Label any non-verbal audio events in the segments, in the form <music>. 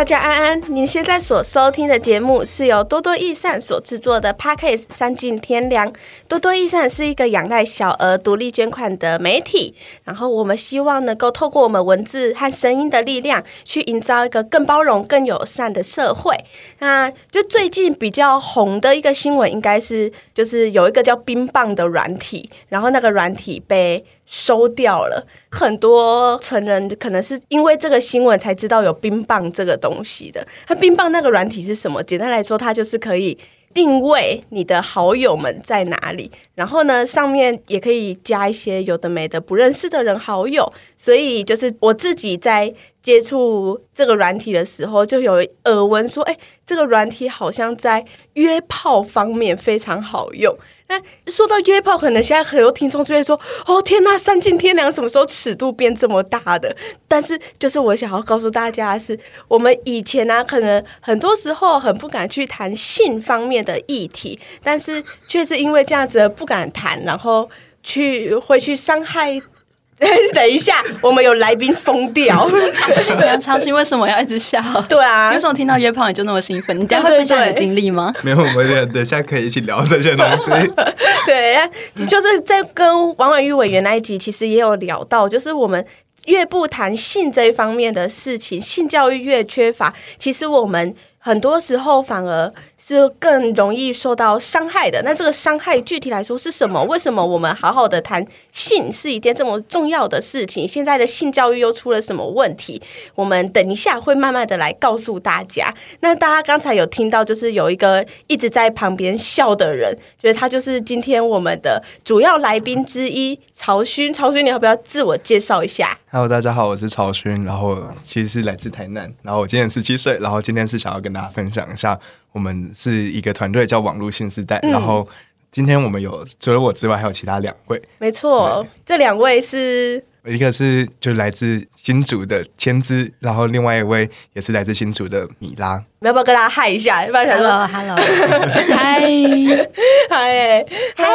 大家安安，您现在所收听的节目是由多多益善所制作的 Podcast《三尽天良》。多多益善是一个仰赖小额独立捐款的媒体，然后我们希望能够透过我们文字和声音的力量，去营造一个更包容、更友善的社会。那就最近比较红的一个新闻，应该是就是有一个叫冰棒的软体，然后那个软体被收掉了。很多成人可能是因为这个新闻才知道有冰棒这个东西的。它冰棒那个软体是什么？简单来说，它就是可以定位你的好友们在哪里，然后呢，上面也可以加一些有的没的不认识的人好友。所以就是我自己在接触这个软体的时候，就有耳闻说，哎，这个软体好像在约炮方面非常好用。那说到约炮，可能现在很多听众就会说：“哦，天呐，丧尽天良什么时候尺度变这么大的？”但是，就是我想要告诉大家是，我们以前呢、可能很多时候很不敢去谈性方面的议题，但是却是因为这样子不敢谈，然后去会去伤害。<laughs> 等一下，我们有来宾疯掉。杨超心为什么要一直笑？对啊，为什么听到约炮你就那么兴奋？你等下会分享你的经历吗？没有，我们等一下可以一起聊这些东西。<laughs> 对，就是在跟王婉玉委员那一集，其实也有聊到，就是我们越不谈性这一方面的事情，性教育越缺乏，其实我们很多时候反而。是更容易受到伤害的。那这个伤害具体来说是什么？为什么我们好好的谈性是一件这么重要的事情？现在的性教育又出了什么问题？我们等一下会慢慢的来告诉大家。那大家刚才有听到，就是有一个一直在旁边笑的人，觉得他就是今天我们的主要来宾之一，曹勋。曹勋，你要不要自我介绍一下？Hello，大家好，我是曹勋，然后其实是来自台南，然后我今年十七岁，然后今天是想要跟大家分享一下。我们是一个团队，叫网络新时代。嗯、然后今天我们有除了我之外，还有其他两位。没错，这两位是一个是就来自新竹的千姿，然后另外一位也是来自新竹的米拉。你要不要跟大家嗨一下？要不要想说 Hello，Hello，<laughs> 嗨，嗨，嗨，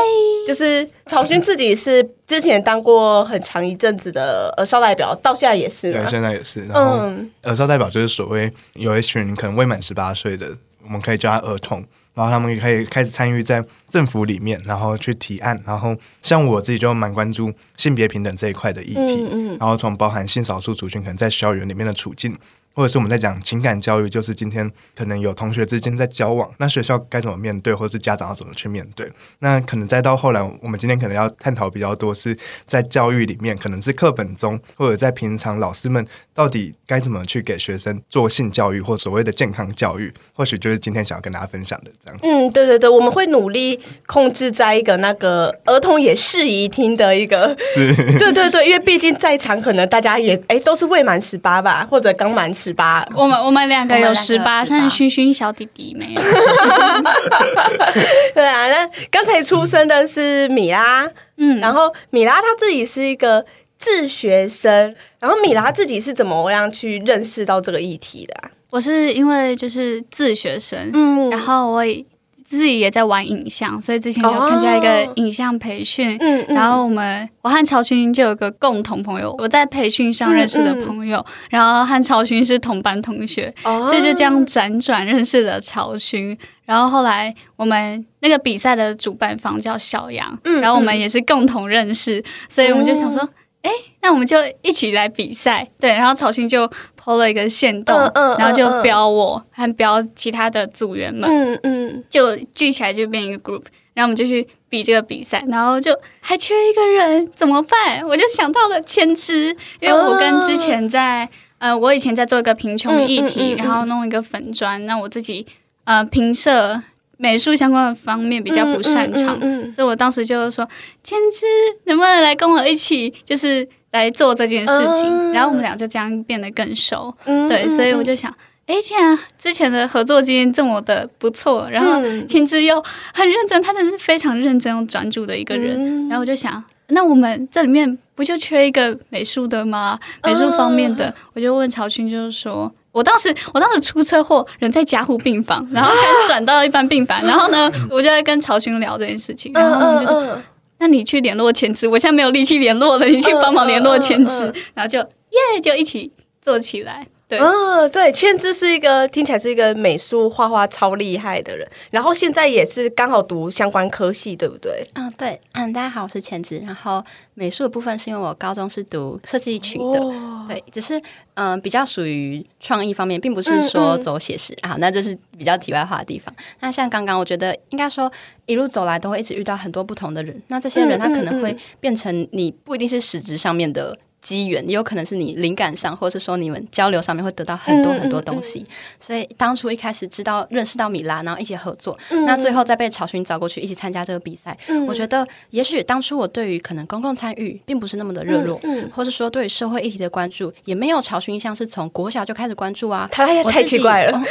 就是曹勋自己是之前当过很长一阵子的儿少代表，到现在也是。对，现在也是。然后儿少代表就是所谓有一群可能未满十八岁的。我们可以叫他儿童，然后他们也可以开始参与在政府里面，然后去提案。然后像我自己就蛮关注性别平等这一块的议题，嗯嗯、然后从包含性少数族群可能在校园里面的处境。或者是我们在讲情感教育，就是今天可能有同学之间在交往，那学校该怎么面对，或者是家长要怎么去面对？那可能再到后来，我们今天可能要探讨比较多，是在教育里面，可能是课本中，或者在平常老师们到底该怎么去给学生做性教育，或所谓的健康教育，或许就是今天想要跟大家分享的这样。嗯，对对对，我们会努力控制在一个那个儿童也适宜听的一个，是，<laughs> 对对对，因为毕竟在场可能大家也哎都是未满十八吧，或者刚满。十八，我们我们两个有十八，像熏熏小弟弟没有。<laughs> 对啊，那刚才出生的是米拉，嗯，然后米拉他自己是一个自学生，然后米拉自己是怎么样去认识到这个议题的啊？我是因为就是自学生，嗯，然后我也。自己也在玩影像，所以之前有参加一个影像培训。然后我们我和曹勋就有个共同朋友，我在培训上认识的朋友，嗯嗯、然后和曹勋是同班同学，哦、所以就这样辗转认识了曹勋。然后后来我们那个比赛的主办方叫小杨，然后我们也是共同认识，所以我们就想说。嗯哎，那我们就一起来比赛，对。然后曹勋就 PO 了一个线动，嗯嗯、然后就标我，还标其他的组员们，嗯嗯，就聚起来就变一个 group，然后我们就去比这个比赛，然后就还缺一个人，怎么办？我就想到了千姿，因为我跟之前在呃，我以前在做一个贫穷议题，嗯嗯嗯、然后弄一个粉砖，那我自己呃评社。美术相关的方面比较不擅长，嗯嗯嗯嗯、所以我当时就是说：“千姿能不能来跟我一起，就是来做这件事情？”嗯、然后我们俩就这样变得更熟。嗯、对，所以我就想，哎、嗯，既然之前的合作经验这么的不错，然后千姿又很认真，他真的是非常认真又专注的一个人。嗯、然后我就想，那我们这里面不就缺一个美术的吗？美术方面的，嗯、我就问曹勋，就是说。我当时我当时出车祸，人在加护病房，然后开始转到一般病房，然后呢，我就在跟曹勋聊这件事情，然后我们就说，那你去联络千枝，我现在没有力气联络了，你去帮忙联络千枝，然后就耶，就一起做起来。对，嗯，对，千之是一个听起来是一个美术画画超厉害的人，然后现在也是刚好读相关科系，对不对？嗯，对，嗯，大家好，我是千之，然后美术的部分是因为我高中是读设计群的，哦、对，只是嗯、呃、比较属于创意方面，并不是说走写实啊，那这是比较题外话的地方。那像刚刚，我觉得应该说一路走来都会一直遇到很多不同的人，那这些人他可能会变成你不一定是实质上面的。机缘也有可能是你灵感上，或者是说你们交流上面会得到很多很多东西。嗯嗯嗯、所以当初一开始知道认识到米拉，然后一起合作，嗯、那最后再被曹勋找过去一起参加这个比赛。嗯、我觉得也许当初我对于可能公共参与并不是那么的热络，或者说对于社会议题的关注也没有曹勋像是从国小就开始关注啊。他也太奇怪了。<laughs>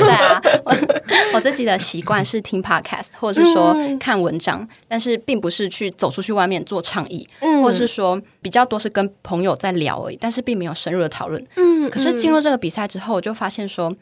对啊，我 <laughs> 我自己的习惯是听 podcast 或者是说看文章，嗯、但是并不是去走出去外面做倡议，嗯、或者是说比较多是跟。朋友在聊而已，但是并没有深入的讨论。嗯，可是进入这个比赛之后，我就发现说，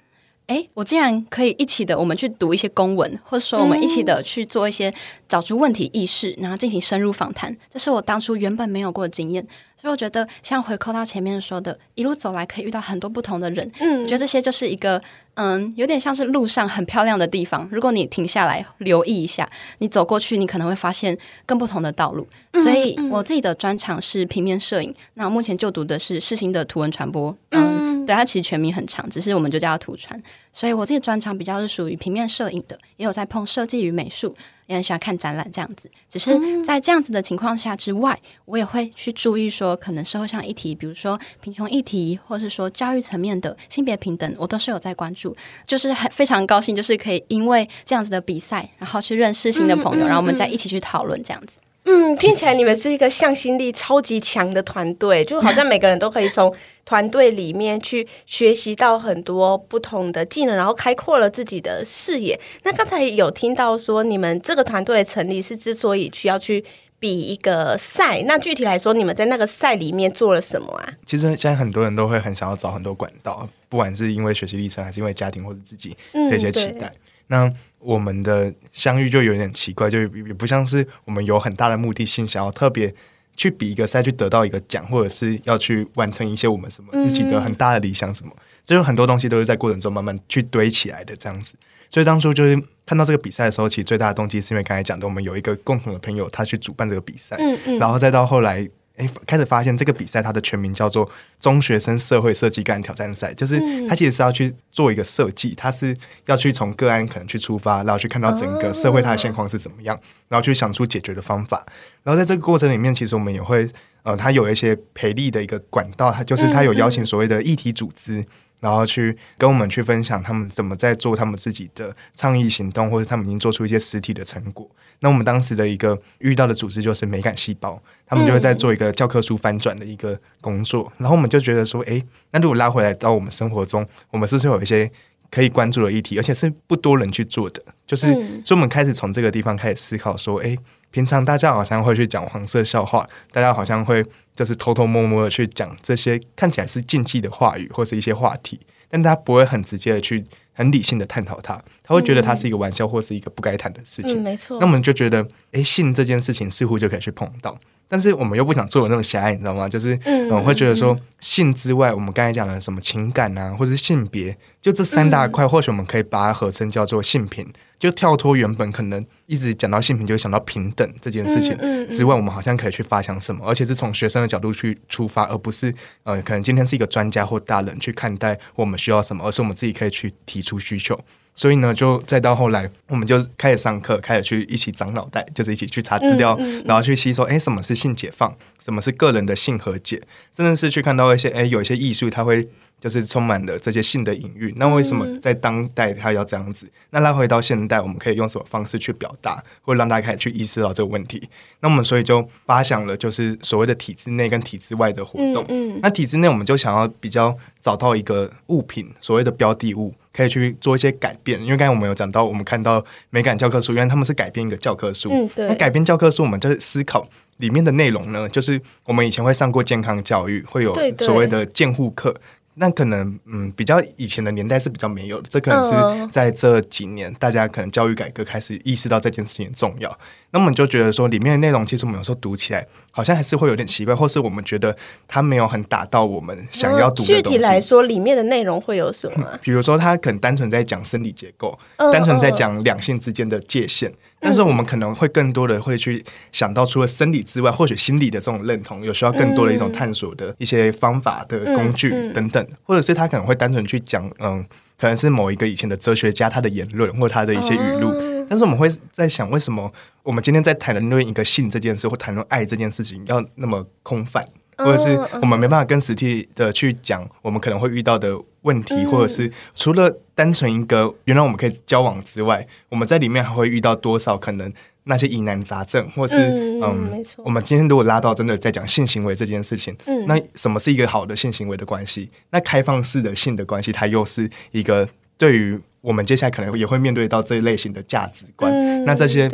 哎、嗯，我竟然可以一起的，我们去读一些公文，或者说我们一起的去做一些找出问题意识，然后进行深入访谈。这是我当初原本没有过的经验。所以我觉得，像回扣到前面说的，一路走来可以遇到很多不同的人。嗯，我觉得这些就是一个，嗯，有点像是路上很漂亮的地方。如果你停下来留意一下，你走过去，你可能会发现更不同的道路。所以我自己的专长是平面摄影。那目前就读的是世新的图文传播。嗯，对，它其实全名很长，只是我们就叫它图传。所以我自己专长比较是属于平面摄影的，也有在碰设计与美术。也很喜欢看展览这样子，只是在这样子的情况下之外，我也会去注意说，可能社会上议题，比如说贫穷议题，或是说教育层面的性别平等，我都是有在关注。就是很非常高兴，就是可以因为这样子的比赛，然后去认识新的朋友，然后我们再一起去讨论这样子。嗯，听起来你们是一个向心力超级强的团队，就好像每个人都可以从团队里面去学习到很多不同的技能，然后开阔了自己的视野。那刚才有听到说，你们这个团队的成立是之所以需要去比一个赛，那具体来说，你们在那个赛里面做了什么啊？其实现在很多人都会很想要找很多管道，不管是因为学习历程，还是因为家庭或者自己这些期待。嗯、那我们的相遇就有点奇怪，就也不像是我们有很大的目的性，想要特别去比一个赛，去得到一个奖，或者是要去完成一些我们什么自己的很大的理想什么。就有、嗯、很多东西都是在过程中慢慢去堆起来的这样子。所以当初就是看到这个比赛的时候，其实最大的动机是因为刚才讲的，我们有一个共同的朋友，他去主办这个比赛，嗯嗯，然后再到后来。哎，开始发现这个比赛它的全名叫做中学生社会设计个案挑战赛，就是它其实是要去做一个设计，它是要去从个案可能去出发，然后去看到整个社会它的现况是怎么样，然后去想出解决的方法。然后在这个过程里面，其实我们也会呃，它有一些培力的一个管道，它就是它有邀请所谓的议题组织。然后去跟我们去分享他们怎么在做他们自己的倡议行动，或者他们已经做出一些实体的成果。那我们当时的一个遇到的组织就是美感细胞，他们就会在做一个教科书翻转的一个工作。然后我们就觉得说，诶，那如果拉回来到我们生活中，我们是不是有一些可以关注的议题，而且是不多人去做的？就是，所以我们开始从这个地方开始思考说，诶，平常大家好像会去讲黄色笑话，大家好像会。就是偷偷摸摸的去讲这些看起来是禁忌的话语或是一些话题，但大家不会很直接的去很理性的探讨它，他会觉得它是一个玩笑或是一个不该谈的事情。嗯，没错。那我们就觉得，诶，性这件事情似乎就可以去碰到，但是我们又不想做的那么狭隘，你知道吗？就是我们会觉得说，性之外，我们刚才讲的什么情感啊，或者是性别，就这三大块，或许我们可以把它合称叫做性平。就跳脱原本可能一直讲到性平，就想到平等这件事情之外，我们好像可以去发想什么，而且是从学生的角度去出发，而不是呃，可能今天是一个专家或大人去看待我们需要什么，而是我们自己可以去提出需求。所以呢，就再到后来，我们就开始上课，开始去一起长脑袋，就是一起去查资料，然后去吸收，哎，什么是性解放，什么是个人的性和解，甚至是去看到一些，哎，有一些艺术，它会。就是充满了这些性的隐喻。那为什么在当代他要这样子？那拉回到现代，我们可以用什么方式去表达，或让大家开始去意识到这个问题？那我们所以就发想了，就是所谓的体制内跟体制外的活动。嗯，嗯，那体制内，我们就想要比较找到一个物品，所谓的标的物，可以去做一些改变。因为刚才我们有讲到，我们看到美感教科书，原来他们是改编一个教科书。嗯，对。那改编教科书，我们就是思考里面的内容呢，就是我们以前会上过健康教育，会有所谓的健护课。那可能嗯，比较以前的年代是比较没有的，这可能是在这几年大家可能教育改革开始意识到这件事情重要。那我们就觉得说，里面的内容其实我们有时候读起来好像还是会有点奇怪，或是我们觉得它没有很打到我们想要读的。<laughs> 具体来说，里面的内容会有什么？比如说，它可能单纯在讲生理结构，单纯在讲两性之间的界限。但是我们可能会更多的会去想到，除了生理之外，或许心理的这种认同，有需要更多的一种探索的一些方法的工具等等，或者是他可能会单纯去讲，嗯，可能是某一个以前的哲学家他的言论或他的一些语录。但是我们会在想，为什么我们今天在谈论一个性这件事或谈论爱这件事情，要那么空泛？或者是我们没办法跟实际的去讲我们可能会遇到的问题，或者是除了单纯一个原来我们可以交往之外，我们在里面还会遇到多少可能那些疑难杂症，或是嗯，我们今天如果拉到真的在讲性行为这件事情，那什么是一个好的性行为的关系？那开放式的性的关系，它又是一个对于我们接下来可能也会面对到这一类型的价值观，那这些。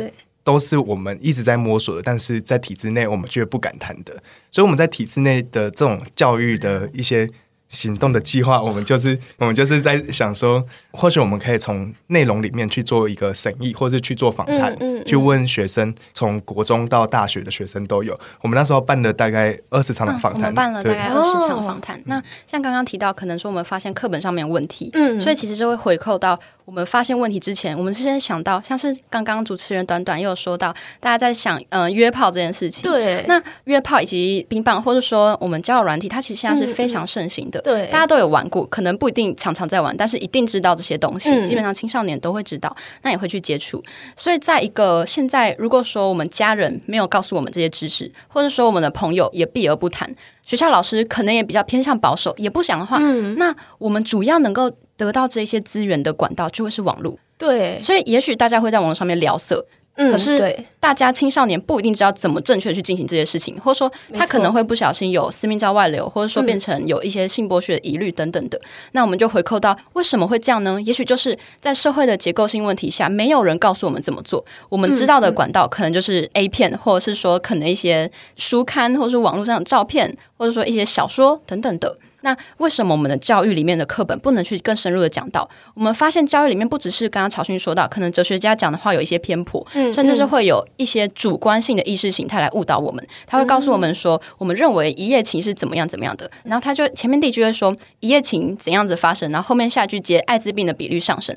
都是我们一直在摸索的，但是在体制内我们却不敢谈的，所以我们在体制内的这种教育的一些。行动的计划，我们就是 <laughs> 我们就是在想说，或许我们可以从内容里面去做一个审议，或是去做访谈，嗯嗯嗯、去问学生，从国中到大学的学生都有。我们那时候办了大概二十场的访谈，嗯、我们办了大概二十场访谈。哦、那像刚刚提到，可能说我们发现课本上面问题，嗯，所以其实就会回扣到我们发现问题之前，我们是先想到，像是刚刚主持人短短又有说到，大家在想，嗯、呃，约炮这件事情，对，那约炮以及冰棒，或者说我们交友软体，它其实现在是非常盛行的。嗯对，大家都有玩过，可能不一定常常在玩，但是一定知道这些东西。嗯、基本上青少年都会知道，那也会去接触。所以，在一个现在，如果说我们家人没有告诉我们这些知识，或者说我们的朋友也避而不谈，学校老师可能也比较偏向保守，也不想的话，嗯、那我们主要能够得到这些资源的管道就会是网络。对，所以也许大家会在网络上面聊色。可是，大家青少年不一定知道怎么正确的去进行这些事情，或者说他可能会不小心有私密照外流，或者说变成有一些性剥削的疑虑等等的。嗯、那我们就回扣到为什么会这样呢？也许就是在社会的结构性问题下，没有人告诉我们怎么做。我们知道的管道可能就是 A 片，或者是说可能一些书刊，或者是网络上的照片，或者说一些小说等等的。那为什么我们的教育里面的课本不能去更深入的讲到？我们发现教育里面不只是刚刚曹勋说到，可能哲学家讲的话有一些偏颇，嗯，甚至是会有一些主观性的意识形态来误导我们。他会告诉我们说，我们认为一夜情是怎么样怎么样的，然后他就前面第一句会说一夜情怎样子发生，然后后面下一句接艾滋病的比率上升，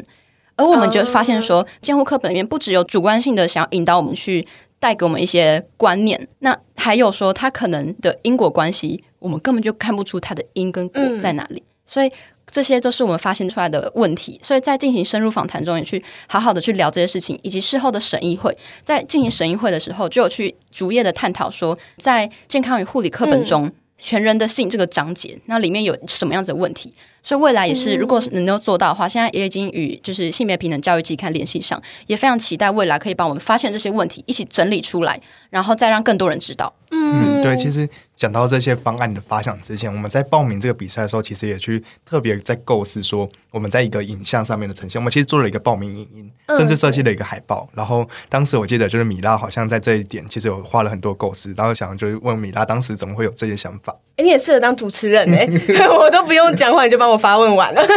而我们就发现说，监护课本里面不只有主观性的想要引导我们去带给我们一些观念，那还有说他可能的因果关系。我们根本就看不出它的因跟果在哪里，嗯、所以这些都是我们发现出来的问题。所以在进行深入访谈中，也去好好的去聊这些事情，以及事后的审议会，在进行审议会的时候，就有去逐页的探讨说，在健康与护理课本中，嗯、全人的性这个章节，那里面有什么样子的问题？所以未来也是，如果能够做到的话，现在也已经与就是性别平等教育期刊联系上，也非常期待未来可以帮我们发现这些问题，一起整理出来，然后再让更多人知道。嗯，对，其实讲到这些方案的发想之前，我们在报名这个比赛的时候，其实也去特别在构思说，我们在一个影像上面的呈现，我们其实做了一个报名影音，甚至设计了一个海报。然后当时我记得就是米拉好像在这一点其实有花了很多构思，然后想就是问米拉当时怎么会有这些想法。哎，你也适合当主持人哎，<laughs> 我都不用讲话，你就帮我发问完了。<laughs> 因为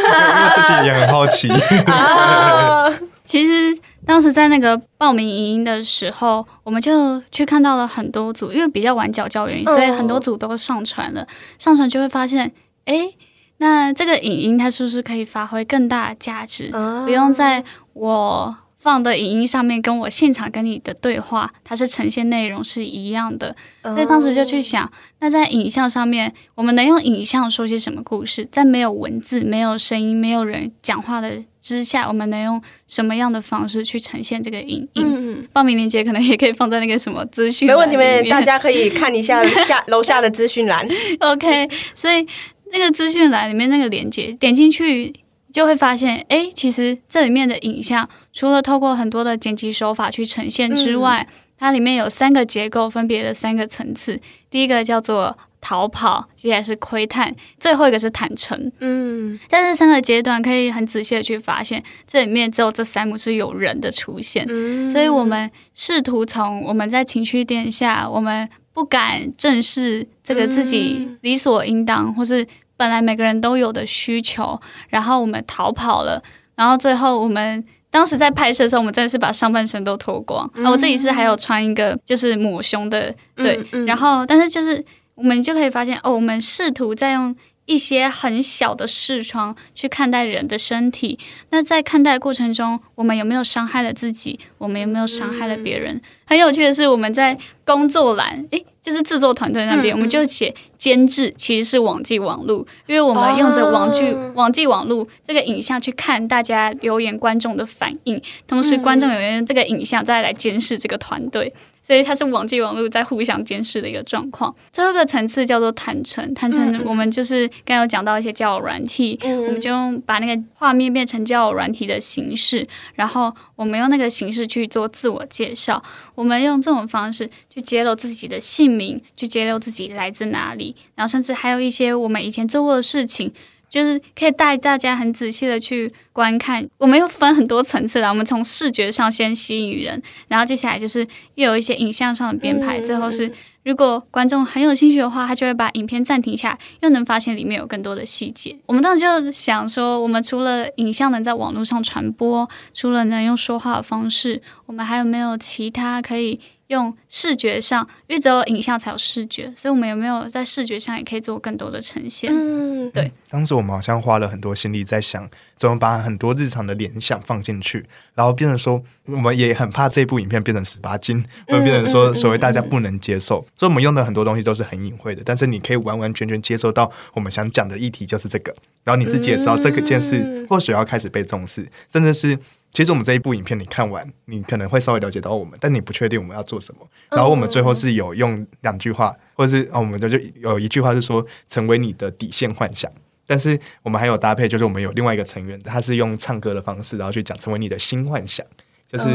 自己也很好奇。<laughs> 其实当时在那个报名影音的时候，我们就去看到了很多组，因为比较晚缴交原因，所以很多组都上传了。上传就会发现，哎，那这个影音它是不是可以发挥更大的价值？不用在我。放的影音上面跟我现场跟你的对话，它是呈现内容是一样的，所以当时就去想，那在影像上面，我们能用影像说些什么故事？在没有文字、没有声音、没有人讲话的之下，我们能用什么样的方式去呈现这个影音？嗯、报名链接可能也可以放在那个什么资讯，没问题，没问题，大家可以看一下 <laughs> 下楼下的资讯栏。OK，所以那个资讯栏里面那个链接点进去。就会发现，哎，其实这里面的影像，除了透过很多的剪辑手法去呈现之外，嗯、它里面有三个结构，分别的三个层次。第一个叫做逃跑，接下来是窥探，最后一个是坦诚。嗯，在这三个阶段，可以很仔细的去发现，这里面只有这三幕是有人的出现。嗯，所以我们试图从我们在情绪殿下，我们不敢正视这个自己理所应当，或是。本来每个人都有的需求，然后我们逃跑了，然后最后我们当时在拍摄的时候，我们真的是把上半身都脱光，嗯、我自己是还有穿一个就是抹胸的，对，嗯嗯、然后但是就是我们就可以发现哦，我们试图在用。一些很小的视窗去看待人的身体，那在看待过程中，我们有没有伤害了自己？我们有没有伤害了别人？嗯、很有趣的是，我们在工作栏，诶，就是制作团队那边，嗯、我们就写监制其实是网际网路，因为我们用着网剧、哦、网际网路这个影像去看大家留言观众的反应，同时观众有用这个影像再来监视这个团队。所以它是网际网络在互相监视的一个状况。最后一个层次叫做坦诚，坦诚我们就是刚刚有讲到一些交友软体，嗯、我们就用把那个画面变成交友软体的形式，然后我们用那个形式去做自我介绍。我们用这种方式去揭露自己的姓名，去揭露自己来自哪里，然后甚至还有一些我们以前做过的事情。就是可以带大家很仔细的去观看，我们又分很多层次了。我们从视觉上先吸引人，然后接下来就是又有一些影像上的编排，最后是如果观众很有兴趣的话，他就会把影片暂停下来，又能发现里面有更多的细节。我们当时就想说，我们除了影像能在网络上传播，除了能用说话的方式，我们还有没有其他可以？用视觉上，因为只有影像才有视觉，所以我们有没有在视觉上也可以做更多的呈现？嗯，对。当时我们好像花了很多心力在想，怎么把很多日常的联想放进去，然后变成说，我们也很怕这部影片变成十八禁，会变成说所谓大家不能接受。嗯嗯嗯、所以我们用的很多东西都是很隐晦的，但是你可以完完全全接受到我们想讲的议题就是这个，然后你自己也知道这个件事或许要开始被重视，甚至是。其实我们这一部影片，你看完，你可能会稍微了解到我们，但你不确定我们要做什么。然后我们最后是有用两句话，或者是哦，我们就就有一句话是说“成为你的底线幻想”。但是我们还有搭配，就是我们有另外一个成员，他是用唱歌的方式，然后去讲“成为你的新幻想”，就是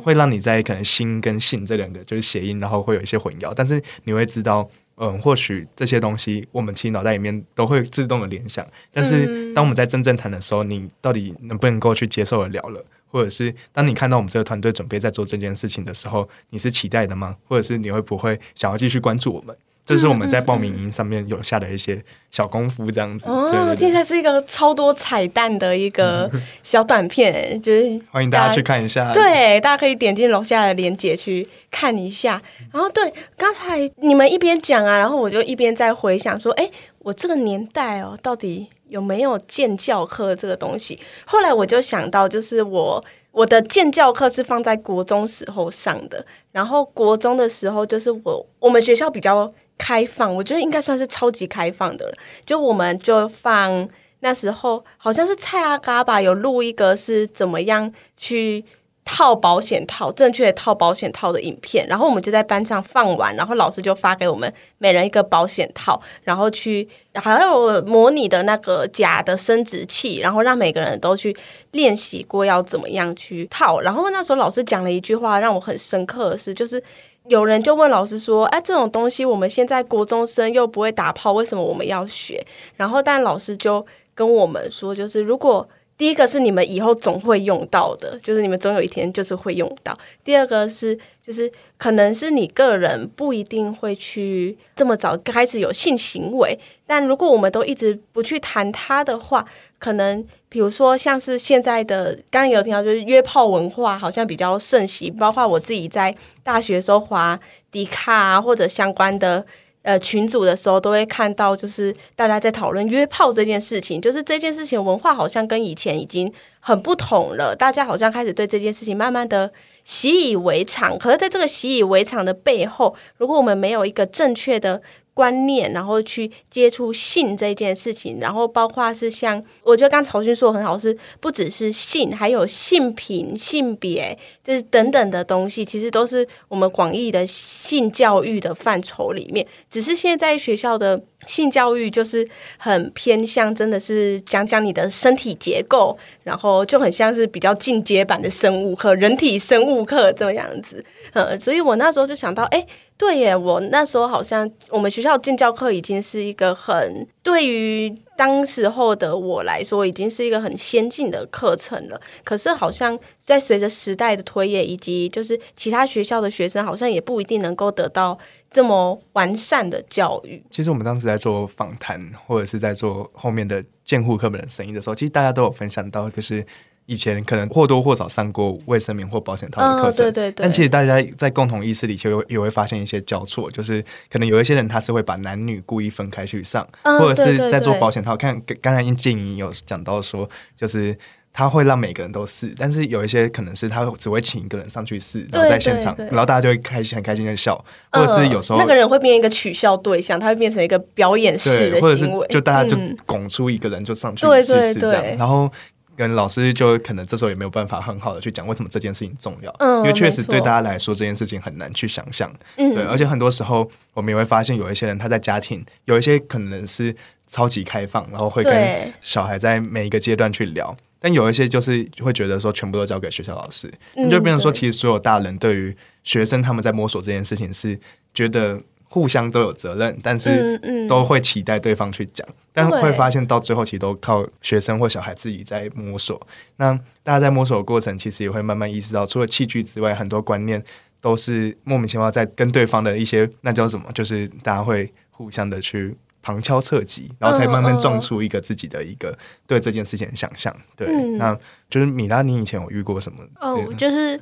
会让你在可能“心”跟“性”这两个就是谐音，然后会有一些混淆，但是你会知道。嗯，或许这些东西我们其实脑袋里面都会自动的联想，但是当我们在真正谈的时候，你到底能不能够去接受得了了？或者是当你看到我们这个团队准备在做这件事情的时候，你是期待的吗？或者是你会不会想要继续关注我们？这是我们在报名营上面有下的一些小功夫，这样子。哦，听起来是一个超多彩蛋的一个小短片，就是欢迎大家去看一下。对，大家可以点进楼下的链接去看一下。然后，对，刚才你们一边讲啊，然后我就一边在回想说，哎，我这个年代哦，到底有没有建教课这个东西？后来我就想到，就是我我的建教课是放在国中时候上的，然后国中的时候就是我我们学校比较。开放，我觉得应该算是超级开放的了。就我们就放那时候好像是蔡阿嘎吧，有录一个是怎么样去套保险套，正确的套保险套的影片。然后我们就在班上放完，然后老师就发给我们每人一个保险套，然后去还有模拟的那个假的生殖器，然后让每个人都去练习过要怎么样去套。然后那时候老师讲了一句话让我很深刻的是，就是。有人就问老师说：“哎，这种东西我们现在国中生又不会打炮，为什么我们要学？”然后，但老师就跟我们说：“就是如果第一个是你们以后总会用到的，就是你们总有一天就是会用到；第二个是，就是可能是你个人不一定会去这么早开始有性行为，但如果我们都一直不去谈它的话，可能。”比如说，像是现在的，刚刚有听到，就是约炮文化好像比较盛行，包括我自己在大学时候滑迪卡啊，或者相关的呃群组的时候，都会看到，就是大家在讨论约炮这件事情。就是这件事情文化好像跟以前已经很不同了，大家好像开始对这件事情慢慢的习以为常。可是，在这个习以为常的背后，如果我们没有一个正确的观念，然后去接触性这件事情，然后包括是像，我觉得刚曹军说的很好，是不只是性，还有性品、性别，就是等等的东西，其实都是我们广义的性教育的范畴里面。只是现在学校的性教育就是很偏向，真的是讲讲你的身体结构，然后就很像是比较进阶版的生物课、人体生物课这样子。嗯，所以我那时候就想到，哎。对耶，我那时候好像我们学校进教课已经是一个很对于当时候的我来说，已经是一个很先进的课程了。可是好像在随着时代的推演，以及就是其他学校的学生，好像也不一定能够得到这么完善的教育。其实我们当时在做访谈，或者是在做后面的监护课本的声音的时候，其实大家都有分享到，就是。以前可能或多或少上过卫生棉或保险套的课程，哦，对对对。但其实大家在共同意识里，其实也会发现一些交错，就是可能有一些人他是会把男女故意分开去上，哦，或者是在做保险套。看刚才殷静怡有讲到说，就是他会让每个人都试，但是有一些可能是他只会请一个人上去试，然后在现场，然后大家就会开心很开心的笑，或者是有时候，呃、那个人会变一个取笑对象，他会变成一个表演式的行为，或者是就大家就拱出一个人就上去试试这样，然后。跟老师就可能这时候也没有办法很好的去讲为什么这件事情重要，嗯，因为确实对大家来说这件事情很难去想象，嗯，对，而且很多时候我们也会发现有一些人他在家庭有一些可能是超级开放，然后会跟小孩在每一个阶段去聊，但有一些就是会觉得说全部都交给学校老师，嗯，就变成说其实所有大人对于学生他们在摸索这件事情是觉得。互相都有责任，但是都会期待对方去讲，嗯嗯，但会发现到最后其实都靠学生或小孩自己在摸索。那大家在摸索的过程，其实也会慢慢意识到，除了器具之外，很多观念都是莫名其妙在跟对方的一些那叫什么，就是大家会互相的去旁敲侧击，然后才慢慢撞出一个自己的一个对这件事情的想象。对，嗯、那就是米拉，你以前有遇过什么？哦，就是。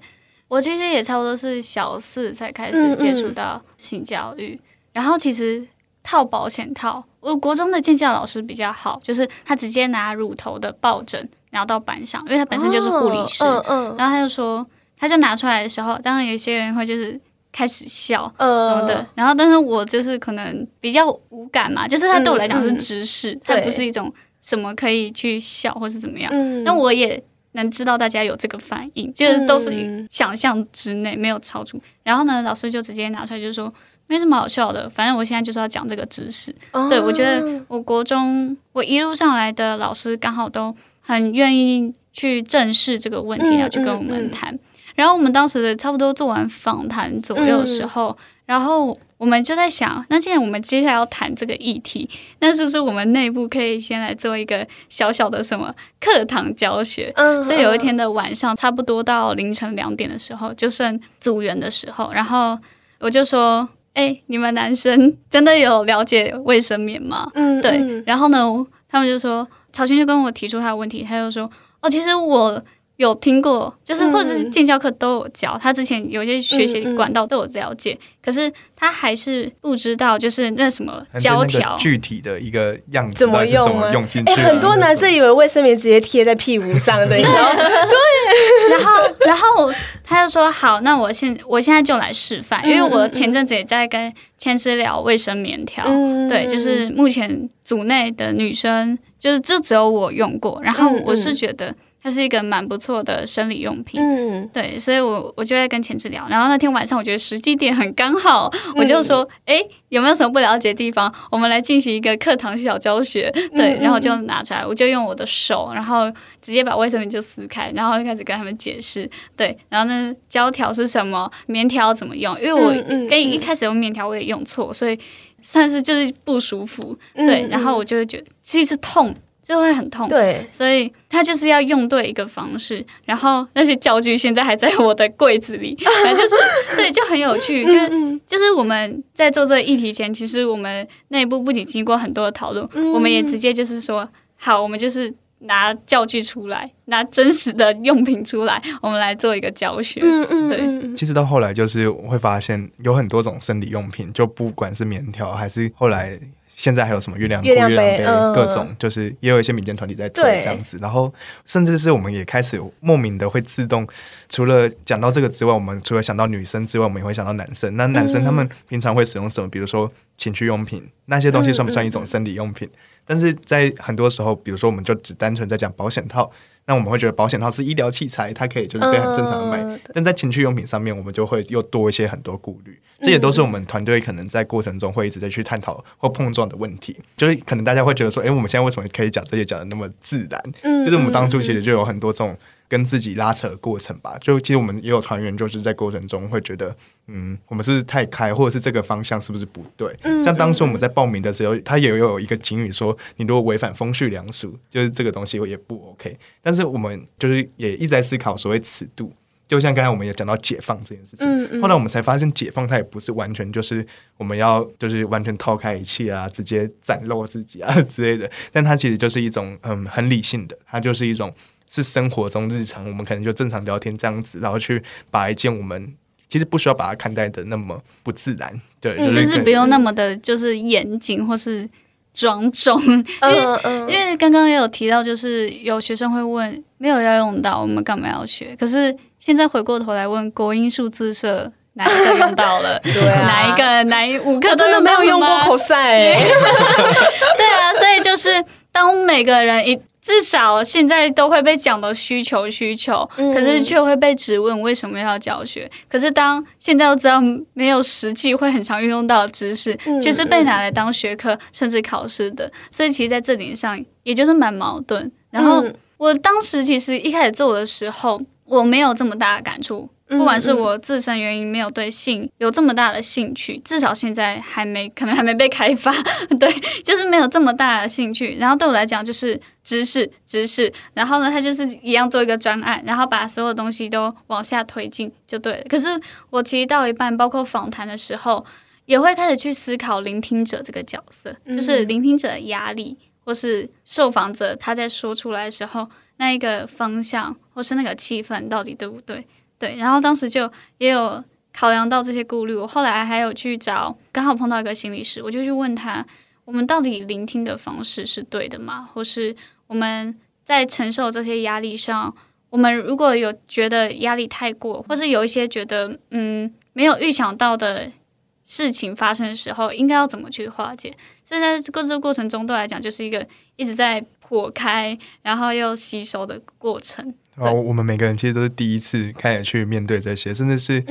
我其实也差不多是小四才开始接触到性教育，嗯嗯，然后其实套保险套，我国中的健教老师比较好，就是他直接拿乳头的抱枕拿到班上，因为他本身就是护理师，然后他就说，他就拿出来的时候，当然有些人会就是开始笑什么的，嗯，然后但是我就是可能比较无感嘛，就是他对我来讲是知识，嗯嗯，它不是一种什么可以去笑或是怎么样，嗯，那我也。能知道大家有这个反应，就是都是想象之内，没有超出。然后呢，老师就直接拿出来，就说没什么好笑的，反正我现在就是要讲这个知识。哦、对，我觉得我国中我一路上来的老师刚好都很愿意去正视这个问题，要去跟我们谈。嗯嗯嗯然后我们当时的差不多做完访谈左右的时候，嗯、然后我们就在想，那既然我们接下来要谈这个议题，那是不是我们内部可以先来做一个小小的什么课堂教学？嗯，所以有一天的晚上，差不多到凌晨两点的时候，就剩组员的时候，然后我就说：“哎，你们男生真的有了解卫生棉吗？”嗯，对。然后呢，他们就说，曹勋就跟我提出他的问题，他就说：“哦，其实我。”有听过，就是或者是健教课都有教，嗯，他之前有些学习管道都有了解，嗯嗯，可是他还是不知道，就是那什么胶条。具体的一个样子怎么用，怎么用进去，啊？欸。很多男生以为卫生棉直接贴在屁股上的，<laughs> 对，对，然后然后他就说好，那我现我现在就来示范，因为我前阵子也在跟千丝聊卫生棉条，嗯，对，就是目前组内的女生就是就只有我用过，然后我是觉得。它是一个蛮不错的生理用品，嗯，对，所以我我就在跟前置聊，然后那天晚上我觉得时机点很刚好，嗯，我就说，哎，有没有什么不了解的地方？我们来进行一个课堂小教学，<laughs> 对，然后就拿出来，我就用我的手，然后直接把卫生棉就撕开，然后就开始跟他们解释，对，然后呢，胶条是什么，棉条怎么用？因为我跟一开始用棉条我也用错，所以算是就是不舒服，对，然后我就会觉得其实是痛。就会很痛，对，所以他就是要用对一个方式，然后那些教具现在还在我的柜子里，反正就是 <laughs> 对，就很有趣，就是就是我们在做这个议题前，其实我们内部不仅经过很多的讨论，我们也直接就是说，好，我们就是拿教具出来，拿真实的用品出来，我们来做一个教学，嗯嗯，对。其实到后来就是我会发现有很多种生理用品，就不管是棉条还是后来。现在还有什么月亮杯、月亮杯各种，就是也有一些民间团体在推这样子，然后甚至是我们也开始莫名的会自动，除了讲到这个之外，我们除了想到女生之外，我们也会想到男生。那男生他们平常会使用什么？比如说情趣用品，那些东西算不算一种生理用品？但是在很多时候，比如说我们就只单纯在讲保险套。那我们会觉得保险套是医疗器材，它可以就是被很正常的卖，嗯，但在情趣用品上面，我们就会又多一些很多顾虑，这也都是我们团队可能在过程中会一直在去探讨或碰撞的问题。就是可能大家会觉得说，哎，我们现在为什么可以讲这些讲的那么自然？就是我们当初其实就有很多这种跟自己拉扯的过程吧。就其实我们也有团员，就是在过程中会觉得，嗯，我们是不是太开，或者是这个方向是不是不对？嗯，像当初我们在报名的时候，他也有一个警语说，你如果违反风序良俗，就是这个东西也不 OK。但是我们就是也一直在思考所谓尺度。就像刚才我们也讲到解放这件事情，嗯嗯、后来我们才发现解放它也不是完全就是我们要就是完全抛开一切啊，直接展露自己啊之类的。但它其实就是一种嗯很理性的，它就是一种是生活中日常我们可能就正常聊天这样子，然后去把一件我们其实不需要把它看待的那么不自然，对，嗯、就是不用那么的就是严谨或是庄重，<laughs> 因为、嗯嗯、因为刚刚也有提到，就是有学生会问，没有要用到，我们干嘛要学？可是。现在回过头来问国英数字社哪一个用到了？<laughs> 对啊，哪一个哪一五个真的没有用过 cos？<laughs> 对啊，所以就是当每个人一至少现在都会被讲的需求需求，嗯、可是却会被质问为什么要教学？可是当现在都知道没有实际会很常运用到的知识，嗯、就是被拿来当学科甚至考试的。所以其实在这点上，也就是蛮矛盾。然后我当时其实一开始做的时候。我没有这么大的感触，不管是我自身原因没有对性有这么大的兴趣，至少现在还没可能还没被开发，<laughs> 对，就是没有这么大的兴趣。然后对我来讲就是知识知识，然后呢，他就是一样做一个专案，然后把所有东西都往下推进就对了。可是我其实到一半，包括访谈的时候，也会开始去思考聆听者这个角色，就是聆听者的压力，或是受访者他在说出来的时候。那一个方向，或是那个气氛到底对不对？对，然后当时就也有考量到这些顾虑。我后来还有去找，刚好碰到一个心理师，我就去问他：我们到底聆听的方式是对的吗？或是我们在承受这些压力上，我们如果有觉得压力太过，或是有一些觉得嗯没有预想到的事情发生的时候，应该要怎么去化解？所以在这个过程中，对我来讲就是一个一直在。破开，然后又吸收的过程。然后我们每个人其实都是第一次开始去面对这些，甚至是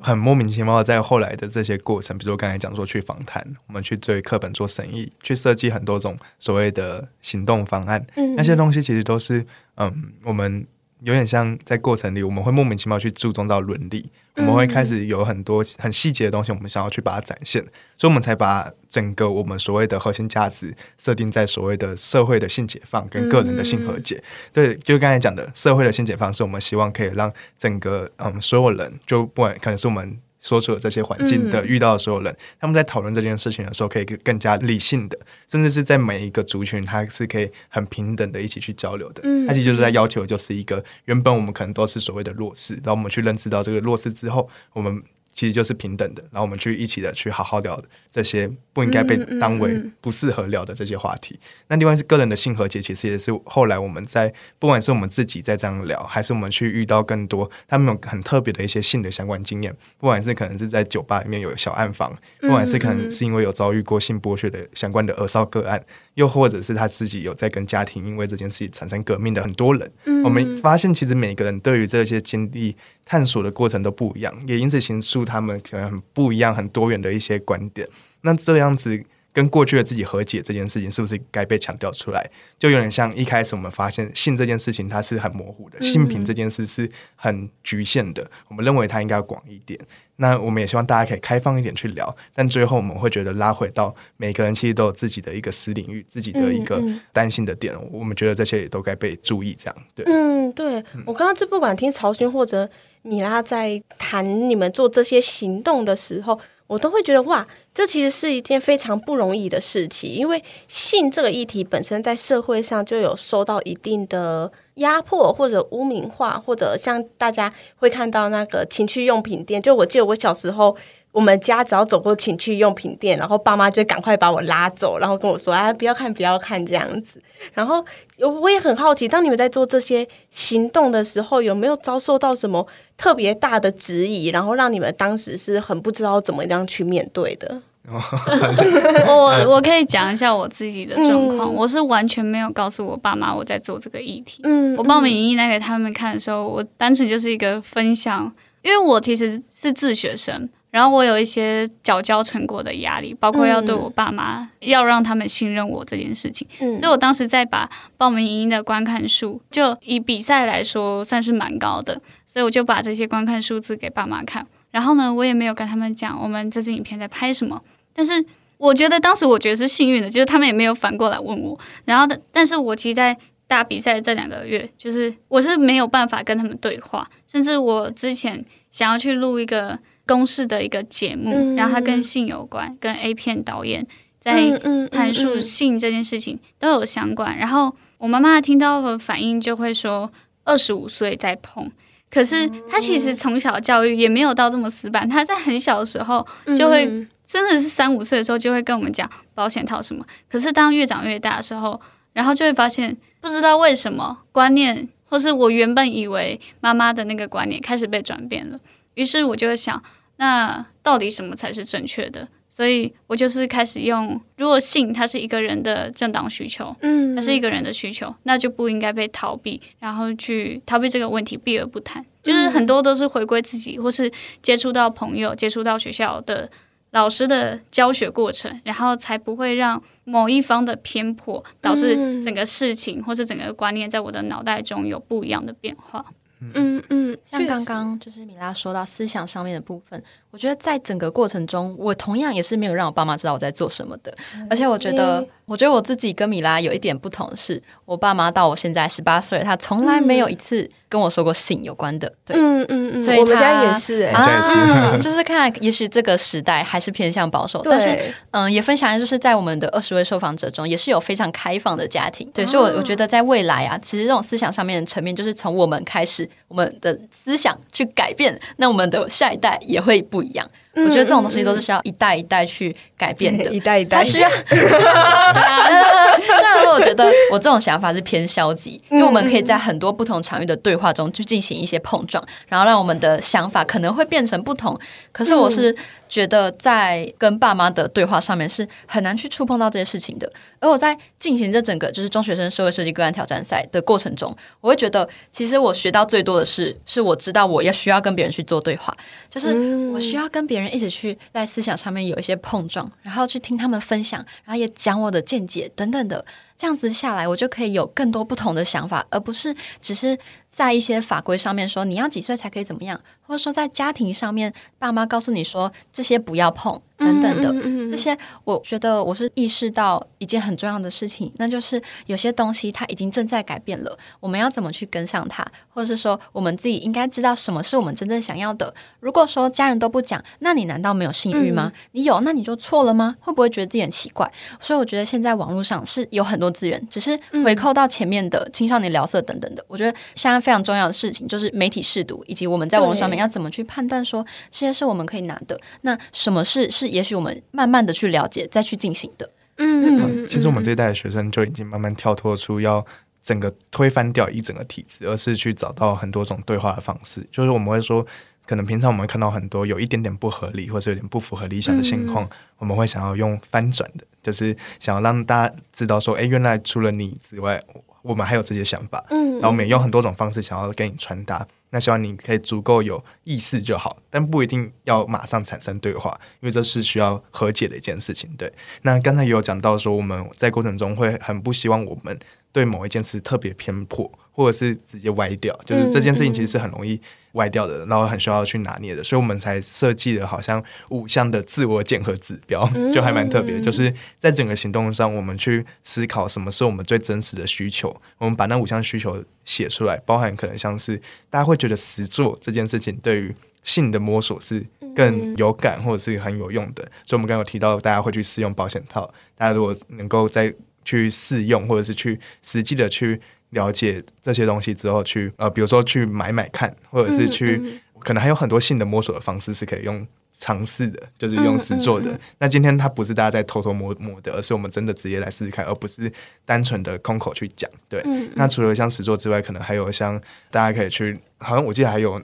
很莫名其妙的，在后来的这些过程，比如说刚才讲说去访谈，我们去追课本做审议，去设计很多种所谓的行动方案，那些东西其实都是嗯，我们。有点像在过程里，我们会莫名其妙去注重到伦理，嗯、我们会开始有很多很细节的东西，我们想要去把它展现，所以我们才把整个我们所谓的核心价值设定在所谓的社会的性解放跟个人的性和解。嗯、对，就刚才讲的社会的性解放，是我们希望可以让整个嗯所有人，就不管可能是我们。所处的这些环境的遇到的所有人，嗯、他们在讨论这件事情的时候，可以更加理性的，甚至是在每一个族群，他是可以很平等的一起去交流的。嗯，他其实就是在要求，就是一个原本我们可能都是所谓的弱势，然后我们去认识到这个弱势之后，我们。其实就是平等的，然后我们去一起的去好好聊这些不应该被当为不适合聊的这些话题。嗯嗯嗯、那另外是个人的性和解，其实也是后来我们在不管是我们自己在这样聊，还是我们去遇到更多他们有很特别的一些性的相关经验，不管是可能是在酒吧里面有小暗房，不管是可能是因为有遭遇过性剥削的相关的儿少个案，又或者是他自己有在跟家庭因为这件事情产生革命的很多人，嗯、我们发现其实每个人对于这些经历。探索的过程都不一样，也因此形塑他们可能很不一样、很多元的一些观点。那这样子跟过去的自己和解这件事情，是不是该被强调出来？就有点像一开始我们发现性这件事情它是很模糊的，性平这件事是很局限的。我们认为它应该要广一点。那我们也希望大家可以开放一点去聊，但最后我们会觉得拉回到每个人其实都有自己的一个私领域，自己的一个担心的点。我们觉得这些也都该被注意。这样对，嗯，对我刚刚这不管听曹勋或者。米拉在谈你们做这些行动的时候，我都会觉得哇，这其实是一件非常不容易的事情，因为性这个议题本身在社会上就有受到一定的压迫或者污名化，或者像大家会看到那个情趣用品店，就我记得我小时候。我们家只要走过情趣用品店，然后爸妈就赶快把我拉走，然后跟我说：“啊，不要看，不要看这样子。”然后我也很好奇，当你们在做这些行动的时候，有没有遭受到什么特别大的质疑，然后让你们当时是很不知道怎么样去面对的？<laughs> 我我可以讲一下我自己的状况，嗯、我是完全没有告诉我爸妈我在做这个议题。嗯，我报名影音来给他们看的时候，我单纯就是一个分享，因为我其实是自学生。然后我有一些缴交成果的压力，包括要对我爸妈、嗯、要让他们信任我这件事情。嗯、所以我当时在把报名影音的观看数，就以比赛来说算是蛮高的，所以我就把这些观看数字给爸妈看。然后呢，我也没有跟他们讲我们这支影片在拍什么。但是我觉得当时我觉得是幸运的，就是他们也没有反过来问我。然后，但是我其实，在大比赛这两个月，就是我是没有办法跟他们对话，甚至我之前想要去录一个。公式的一个节目，嗯、然后它跟性有关，跟 A 片导演在阐述性这件事情都有相关。然后我妈妈听到的反应就会说，二十五岁再碰，可是她其实从小教育也没有到这么死板，她在很小的时候就会真的是三五岁的时候就会跟我们讲保险套什么。可是当越长越大的时候，然后就会发现不知道为什么观念，或是我原本以为妈妈的那个观念开始被转变了。于是我就会想。那到底什么才是正确的？所以我就是开始用，如果性它是一个人的正当需求，嗯，它是一个人的需求，那就不应该被逃避，然后去逃避这个问题，避而不谈。就是很多都是回归自己，或是接触到朋友、接触到学校的老师的教学过程，然后才不会让某一方的偏颇导致整个事情或是整个观念在我的脑袋中有不一样的变化。嗯。嗯，像刚刚就是米拉说到思想上面的部分，我觉得在整个过程中，我同样也是没有让我爸妈知道我在做什么的，而且我觉得。我觉得我自己跟米拉有一点不同的是，我爸妈到我现在十八岁，他从来没有一次跟我说过性有关的。对，嗯嗯嗯，所以我们家也是，哎，啊，就是看来也许这个时代还是偏向保守，但是嗯，也分享就是在我们的二十位受访者中，也是有非常开放的家庭。对，所以我我觉得在未来啊，其实这种思想上面的层面，就是从我们开始，我们的思想去改变，那我们的下一代也会不一样。我觉得这种东西都是需要一代一代去改变的，一代一代，它需要。<laughs> 虽然说我觉得我这种想法是偏消极，因为我们可以在很多不同场域的对话中去进行一些碰撞，然后让我们的想法可能会变成不同。可是我是。觉得在跟爸妈的对话上面是很难去触碰到这些事情的，而我在进行这整个就是中学生社会设计个案挑战赛的过程中，我会觉得其实我学到最多的是，是我知道我要需要跟别人去做对话，就是我需要跟别人人一起去在思想上面有一些碰撞，然后去听他们分享，然后也讲我的见解等等的。这样子下来，我就可以有更多不同的想法，而不是只是在一些法规上面说你要几岁才可以怎么样，或者说在家庭上面，爸妈告诉你说这些不要碰。等等的这些，我觉得我是意识到一件很重要的事情，那就是有些东西它已经正在改变了，我们要怎么去跟上它，或者是说我们自己应该知道什么是我们真正想要的。如果说家人都不讲，那你难道没有性欲吗？你有，那你就错了吗？会不会觉得自己很奇怪？所以我觉得现在网络上是有很多资源，只是回扣到前面的青少年聊色等等的。我觉得现在非常重要的事情就是媒体试读，以及我们在网络上面要怎么去判断说这些是我们可以拿的，那什么是是。也许我们慢慢的去了解，再去进行的。嗯，其实我们这一代的学生就已经慢慢跳脱出要整个推翻掉一整个体制，而是去找到很多种对话的方式。就是我们会说，可能平常我们会看到很多有一点点不合理，或是有点不符合理想的情况，嗯、我们会想要用翻转的，就是想要让大家知道说，哎，原来除了你之外，我们还有这些想法。嗯，然后我们也用很多种方式想要跟你传达。那希望你可以足够有意识就好，但不一定要马上产生对话，因为这是需要和解的一件事情。对，那刚才也有讲到说，我们在过程中会很不希望我们对某一件事特别偏颇，或者是直接歪掉，就是这件事情其实是很容易歪掉的，然后很需要去拿捏的，所以我们才设计了好像五项的自我检核指标，就还蛮特别的，就是在整个行动上，我们去思考什么是我们最真实的需求，我们把那五项需求写出来，包含可能像是大家会觉得实做这件事情对于性的摸索是更有感或者是很有用的，所以我们刚刚有提到大家会去试用保险套，大家如果能够再去试用或者是去实际的去。了解这些东西之后去，去呃，比如说去买买看，或者是去，嗯嗯、可能还有很多性的摸索的方式是可以用尝试的，就是用实做的。嗯嗯嗯、那今天它不是大家在偷偷摸摸的，而是我们真的直接来试试看，而不是单纯的空口去讲。对，嗯嗯、那除了像实做之外，可能还有像大家可以去，好像我记得还有，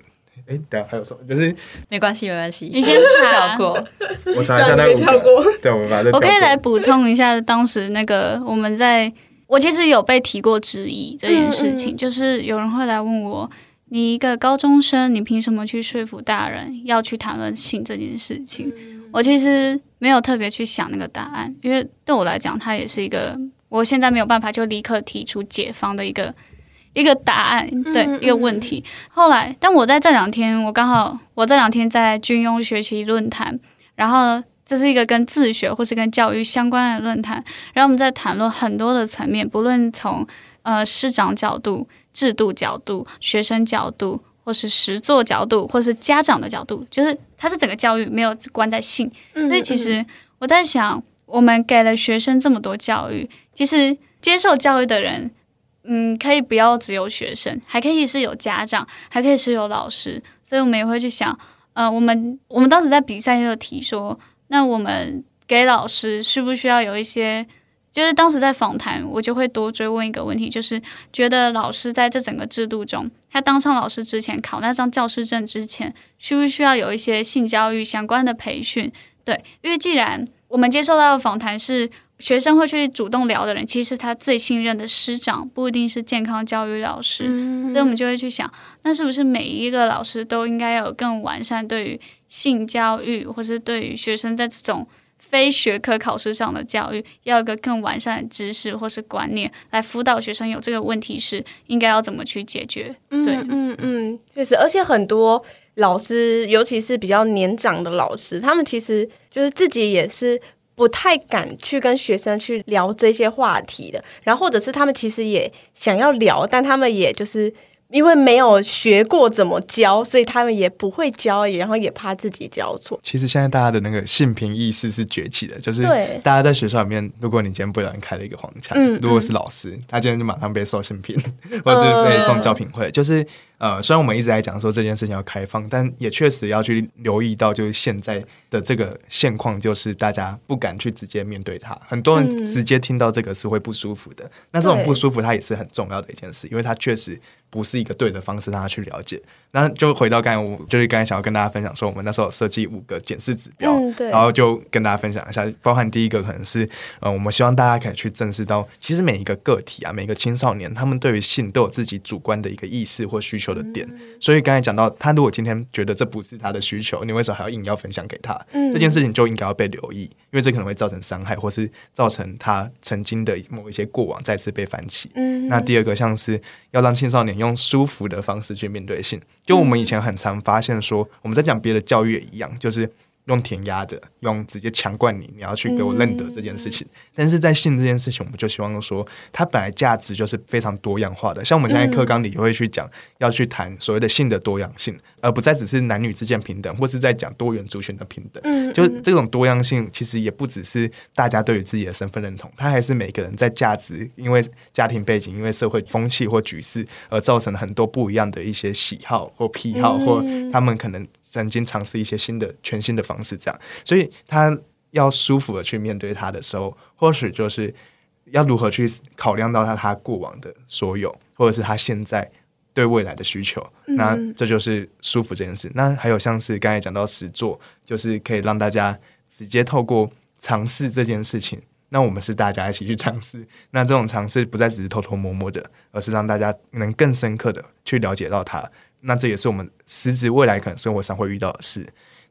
哎，等下还有什么？就是没关系，没关系，你先跳过，我查一下那个跳过，对，我们把这我可以来补充一下，当时那个我们在。我其实有被提过质疑这件事情，嗯嗯、就是有人会来问我，你一个高中生，你凭什么去说服大人要去谈论性这件事情？嗯、我其实没有特别去想那个答案，因为对我来讲，它也是一个我现在没有办法就立刻提出解方的一个一个答案，对一个问题。后来，但我在这两天，我刚好我这两天在军庸学习论坛，然后这是一个跟自学或是跟教育相关的论坛，然后我们在谈论很多的层面，不论从呃师长角度。制度角度、学生角度，或是实作角度，或是家长的角度，就是它是整个教育没有关在性。所以其实我在想，我们给了学生这么多教育，其实接受教育的人，嗯，可以不要只有学生，还可以是有家长，还可以是有老师。所以我们也会去想，呃，我们我们当时在比赛就提说，那我们给老师需不需要有一些？就是当时在访谈，我就会多追问一个问题，就是觉得老师在这整个制度中，他当上老师之前，考那张教师证之前，需不需要有一些性教育相关的培训？对，因为既然我们接受到的访谈是学生会去主动聊的人，其实他最信任的师长不一定是健康教育老师，嗯、所以我们就会去想，那是不是每一个老师都应该有更完善对于性教育，或是对于学生在这种。非学科考试上的教育，要一个更完善的知识或是观念来辅导学生有这个问题时，应该要怎么去解决？对，嗯嗯嗯，确实，而且很多老师，尤其是比较年长的老师，他们其实就是自己也是不太敢去跟学生去聊这些话题的，然后或者是他们其实也想要聊，但他们也就是。因为没有学过怎么教，所以他们也不会教，也然后也怕自己教错。其实现在大家的那个性平意识是崛起的，就是大家在学校里面，如果你今天不小心开了一个黄腔，嗯、如果是老师，他今天就马上被送性平，<laughs> 或者是被送教品会，呃、就是。呃，虽然我们一直在讲说这件事情要开放，但也确实要去留意到，就是现在的这个现况，就是大家不敢去直接面对它。很多人直接听到这个是会不舒服的。嗯、那这种不舒服，它也是很重要的一件事，因为它确实不是一个对的方式让他去了解。那就回到刚才，我就是刚才想要跟大家分享说，我们那时候设计五个检视指标，嗯、然后就跟大家分享一下，包含第一个可能是，呃，我们希望大家可以去正视到，其实每一个个体啊，每一个青少年，他们对于性都有自己主观的一个意识或需求。的点，所以刚才讲到，他如果今天觉得这不是他的需求，你为什么还要硬要分享给他？嗯、这件事情就应该要被留意，因为这可能会造成伤害，或是造成他曾经的某一些过往再次被翻起。嗯、那第二个像是要让青少年用舒服的方式去面对性，就我们以前很常发现说，我们在讲别的教育也一样，就是。用填压的，用直接强灌你，你要去给我认得这件事情。嗯、但是在性这件事情，我们就希望说，它本来价值就是非常多样化的。像我们现在课纲里也会去讲，嗯、要去谈所谓的性的多样性，而不再只是男女之间平等，或是在讲多元族群的平等。嗯，就这种多样性，其实也不只是大家对于自己的身份认同，它还是每个人在价值，因为家庭背景、因为社会风气或局势而造成了很多不一样的一些喜好或癖好，嗯、或他们可能。曾经尝试一些新的、全新的方式，这样，所以他要舒服的去面对他的时候，或许就是要如何去考量到他他过往的所有，或者是他现在对未来的需求，那这就是舒服这件事。那还有像是刚才讲到实作，就是可以让大家直接透过尝试这件事情，那我们是大家一起去尝试，那这种尝试不再只是偷偷摸摸的，而是让大家能更深刻的去了解到它。那这也是我们实质未来可能生活上会遇到的事。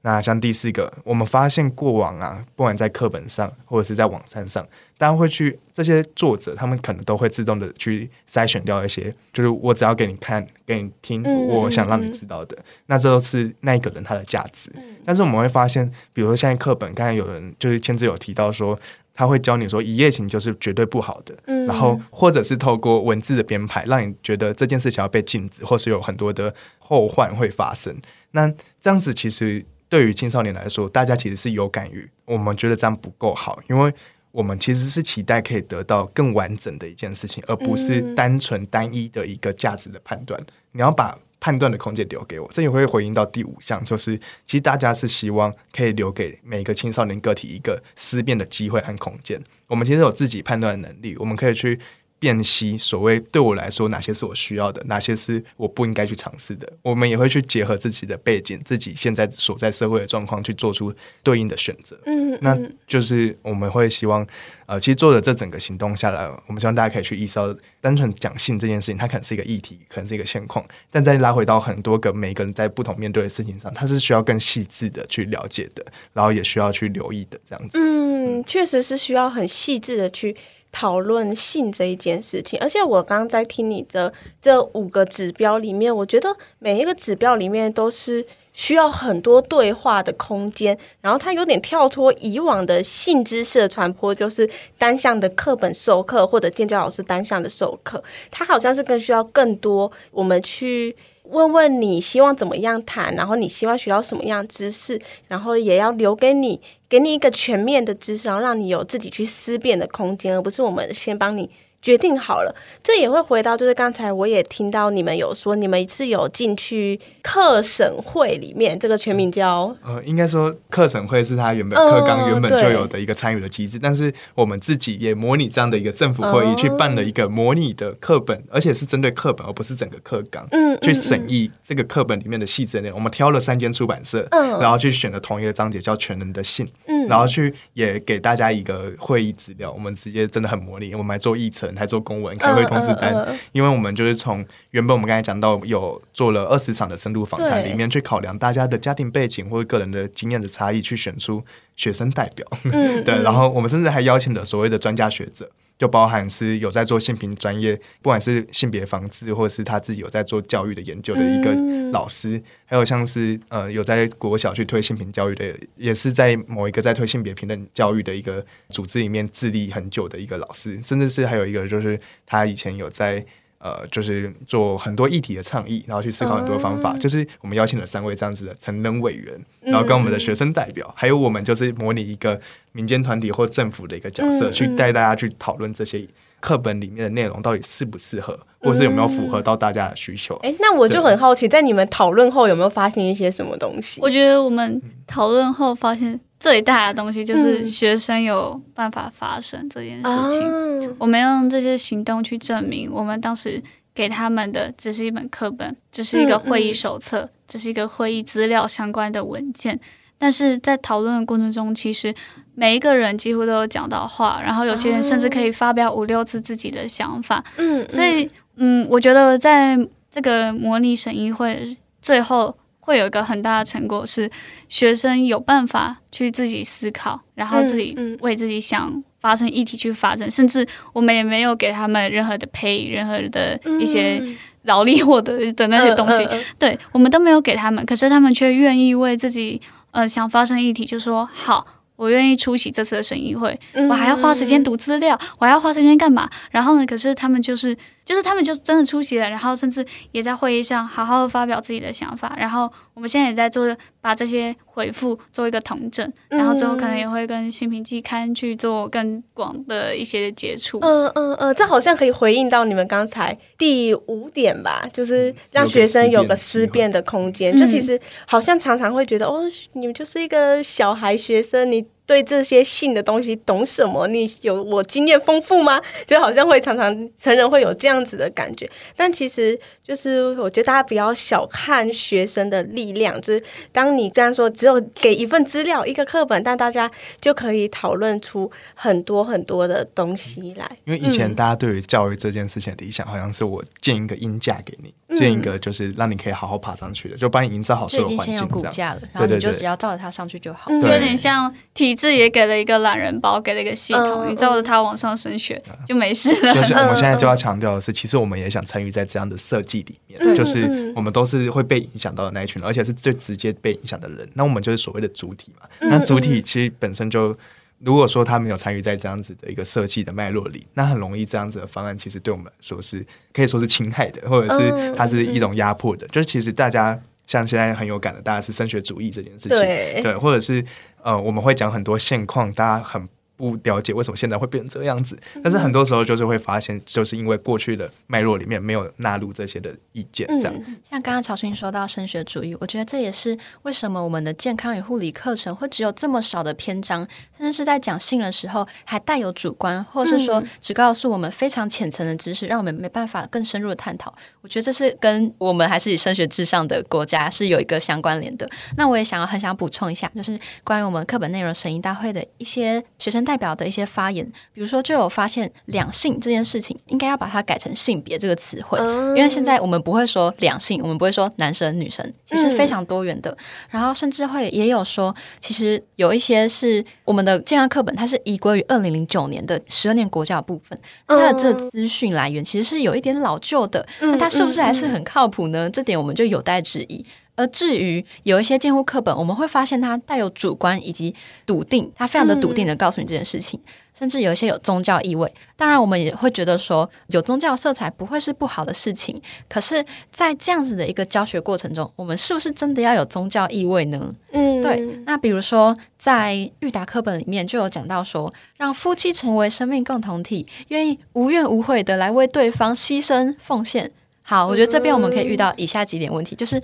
那像第四个，我们发现过往啊，不管在课本上或者是在网站上，大家会去这些作者，他们可能都会自动的去筛选掉一些，就是我只要给你看、给你听，我想让你知道的，嗯、那这都是那一个人他的价值。嗯、但是我们会发现，比如说现在课本，刚才有人就是千姿有提到说。他会教你说一夜情就是绝对不好的，嗯、然后或者是透过文字的编排，让你觉得这件事情要被禁止，或是有很多的后患会发生。那这样子其实对于青少年来说，大家其实是有感于我们觉得这样不够好，因为我们其实是期待可以得到更完整的一件事情，而不是单纯单一的一个价值的判断。你要把。判断的空间留给我，这也会回应到第五项，就是其实大家是希望可以留给每个青少年个体一个思辨的机会和空间。我们其实有自己判断的能力，我们可以去辨析所谓对我来说哪些是我需要的，哪些是我不应该去尝试的。我们也会去结合自己的背景、自己现在所在社会的状况，去做出对应的选择。嗯，嗯，那就是我们会希望，呃，其实做了这整个行动下来，我们希望大家可以去意识到，单纯讲性这件事情，它可能是一个议题，可能是一个现况，但再拉回到很多个每个人在不同面对的事情上，它是需要更细致的去了解的，然后也需要去留意的，这样子。嗯，确实是需要很细致的去。讨论性这一件事情，而且我刚刚在听你的这五个指标里面，我觉得每一个指标里面都是需要很多对话的空间，然后它有点跳脱以往的性知识的传播，就是单向的课本授课或者建教老师单向的授课，它好像是更需要更多我们去。问问你希望怎么样谈，然后你希望学到什么样知识，然后也要留给你，给你一个全面的知识，然后让你有自己去思辨的空间，而不是我们先帮你。决定好了，这也会回到，就是刚才我也听到你们有说，你们是有进去课审会里面，这个全名叫呃，应该说课审会是他原本课纲原本就有的一个参与的机制，呃、但是我们自己也模拟这样的一个政府会议，去办了一个模拟的课本，而且是针对课本，而不是整个课纲，嗯，去审议这个课本里面的细节内容。我们挑了三间出版社，嗯，然后去选了同一个章节叫全人的信，嗯，然后去也给大家一个会议资料，我们直接真的很模拟，我们来做议程。还做公文、开会通知单，uh, uh, uh, 因为我们就是从原本我们刚才讲到有做了二十场的深度访谈，里面去考量大家的家庭背景或者个人的经验的差异，去选出学生代表。嗯、<laughs> 对，然后我们甚至还邀请了所谓的专家学者。就包含是有在做性平专业，不管是性别防治，或者是他自己有在做教育的研究的一个老师，嗯、还有像是呃有在国小去推性平教育的，也是在某一个在推性别平等教育的一个组织里面致力很久的一个老师，甚至是还有一个就是他以前有在。呃，就是做很多议题的倡议，然后去思考很多方法。嗯、就是我们邀请了三位这样子的成人委员，然后跟我们的学生代表，嗯、还有我们就是模拟一个民间团体或政府的一个角色，嗯、去带大家去讨论这些课本里面的内容到底适不适合，或者是有没有符合到大家的需求。哎、嗯，那我就很好奇，在你们讨论后有没有发现一些什么东西？我觉得我们讨论后发现。最大的东西就是学生有办法发生这件事情。嗯、我们用这些行动去证明，我们当时给他们的只是一本课本，只是一个会议手册，只是一个会议资料相关的文件。但是在讨论的过程中，其实每一个人几乎都有讲到话，然后有些人甚至可以发表五六次自己的想法。嗯，所以嗯，我觉得在这个模拟审议会最后。会有一个很大的成果是，学生有办法去自己思考，然后自己为自己想发生议题去发展，嗯嗯、甚至我们也没有给他们任何的 pay，任何的一些劳力获得的那些东西，嗯、对我们都没有给他们，可是他们却愿意为自己呃想发生议题，就说好。我愿意出席这次的审议会，我还要花时间读资料，嗯、我还要花时间干嘛？然后呢？可是他们就是，就是他们就真的出席了，然后甚至也在会议上好好的发表自己的想法。然后我们现在也在做，把这些回复做一个统整，然后之后可能也会跟新平季刊去做更广的一些接触。嗯嗯嗯，这好像可以回应到你们刚才第五点吧，就是让学生有个思辨的空间。就其实好像常常会觉得，哦，你们就是一个小孩学生，你。对这些性的东西懂什么？你有我经验丰富吗？就好像会常常成人会有这样子的感觉，但其实就是我觉得大家不要小看学生的力量。就是当你这样说，只有给一份资料、一个课本，但大家就可以讨论出很多很多的东西来。因为以前大家对于教育这件事情的理想，好像是我建一个鹰架给你，嗯、建一个就是让你可以好好爬上去的，就帮你营造好所有环境。就已经先有骨架了，然后你就只要照着它上去就好。就，有点像体。这也给了一个懒人包，给了一个系统，嗯、你照着它往上升学、嗯、就没事了。就是我们现在 <laughs> 就要强调的是，其实我们也想参与在这样的设计里面，嗯、就是我们都是会被影响到的那一群，而且是最直接被影响的人。那我们就是所谓的主体嘛。嗯、那主体其实本身就，如果说他没有参与在这样子的一个设计的脉络里，那很容易这样子的方案其实对我们来说是可以说是侵害的，或者是它是一种压迫的。嗯、就是其实大家像现在很有感的，大家是升学主义这件事情，对，对，或者是。呃，我们会讲很多现况，大家很不了解为什么现在会变成这个样子。但是很多时候就是会发现，就是因为过去的脉络里面没有纳入这些的意见，这样。嗯、像刚刚曹勋说到升学主义，我觉得这也是为什么我们的健康与护理课程会只有这么少的篇章，甚至是在讲性的时候还带有主观，或者是说只告诉我们非常浅层的知识，让我们没办法更深入的探讨。我觉得这是跟我们还是以升学至上的国家是有一个相关联的。那我也想要很想补充一下，就是关于我们课本内容审议大会的一些学生代表的一些发言，比如说就有发现两性这件事情应该要把它改成性别这个词汇，因为现在我们不会说两性，我们不会说男生女生，其实非常多元的。然后甚至会也有说，其实有一些是我们的健康课本，它是依归于二零零九年的十二年国教部分，它的这资讯来源其实是有一点老旧的，那它是不是还是很靠谱呢？这点我们就有待质疑。而至于有一些健护课本，我们会发现它带有主观以及笃定，它非常的笃定的告诉你这件事情，嗯、甚至有一些有宗教意味。当然，我们也会觉得说有宗教色彩不会是不好的事情。可是，在这样子的一个教学过程中，我们是不是真的要有宗教意味呢？嗯，对。那比如说，在育达课本里面就有讲到说，让夫妻成为生命共同体，愿意无怨无悔的来为对方牺牲奉献。好，我觉得这边我们可以遇到以下几点问题，就是。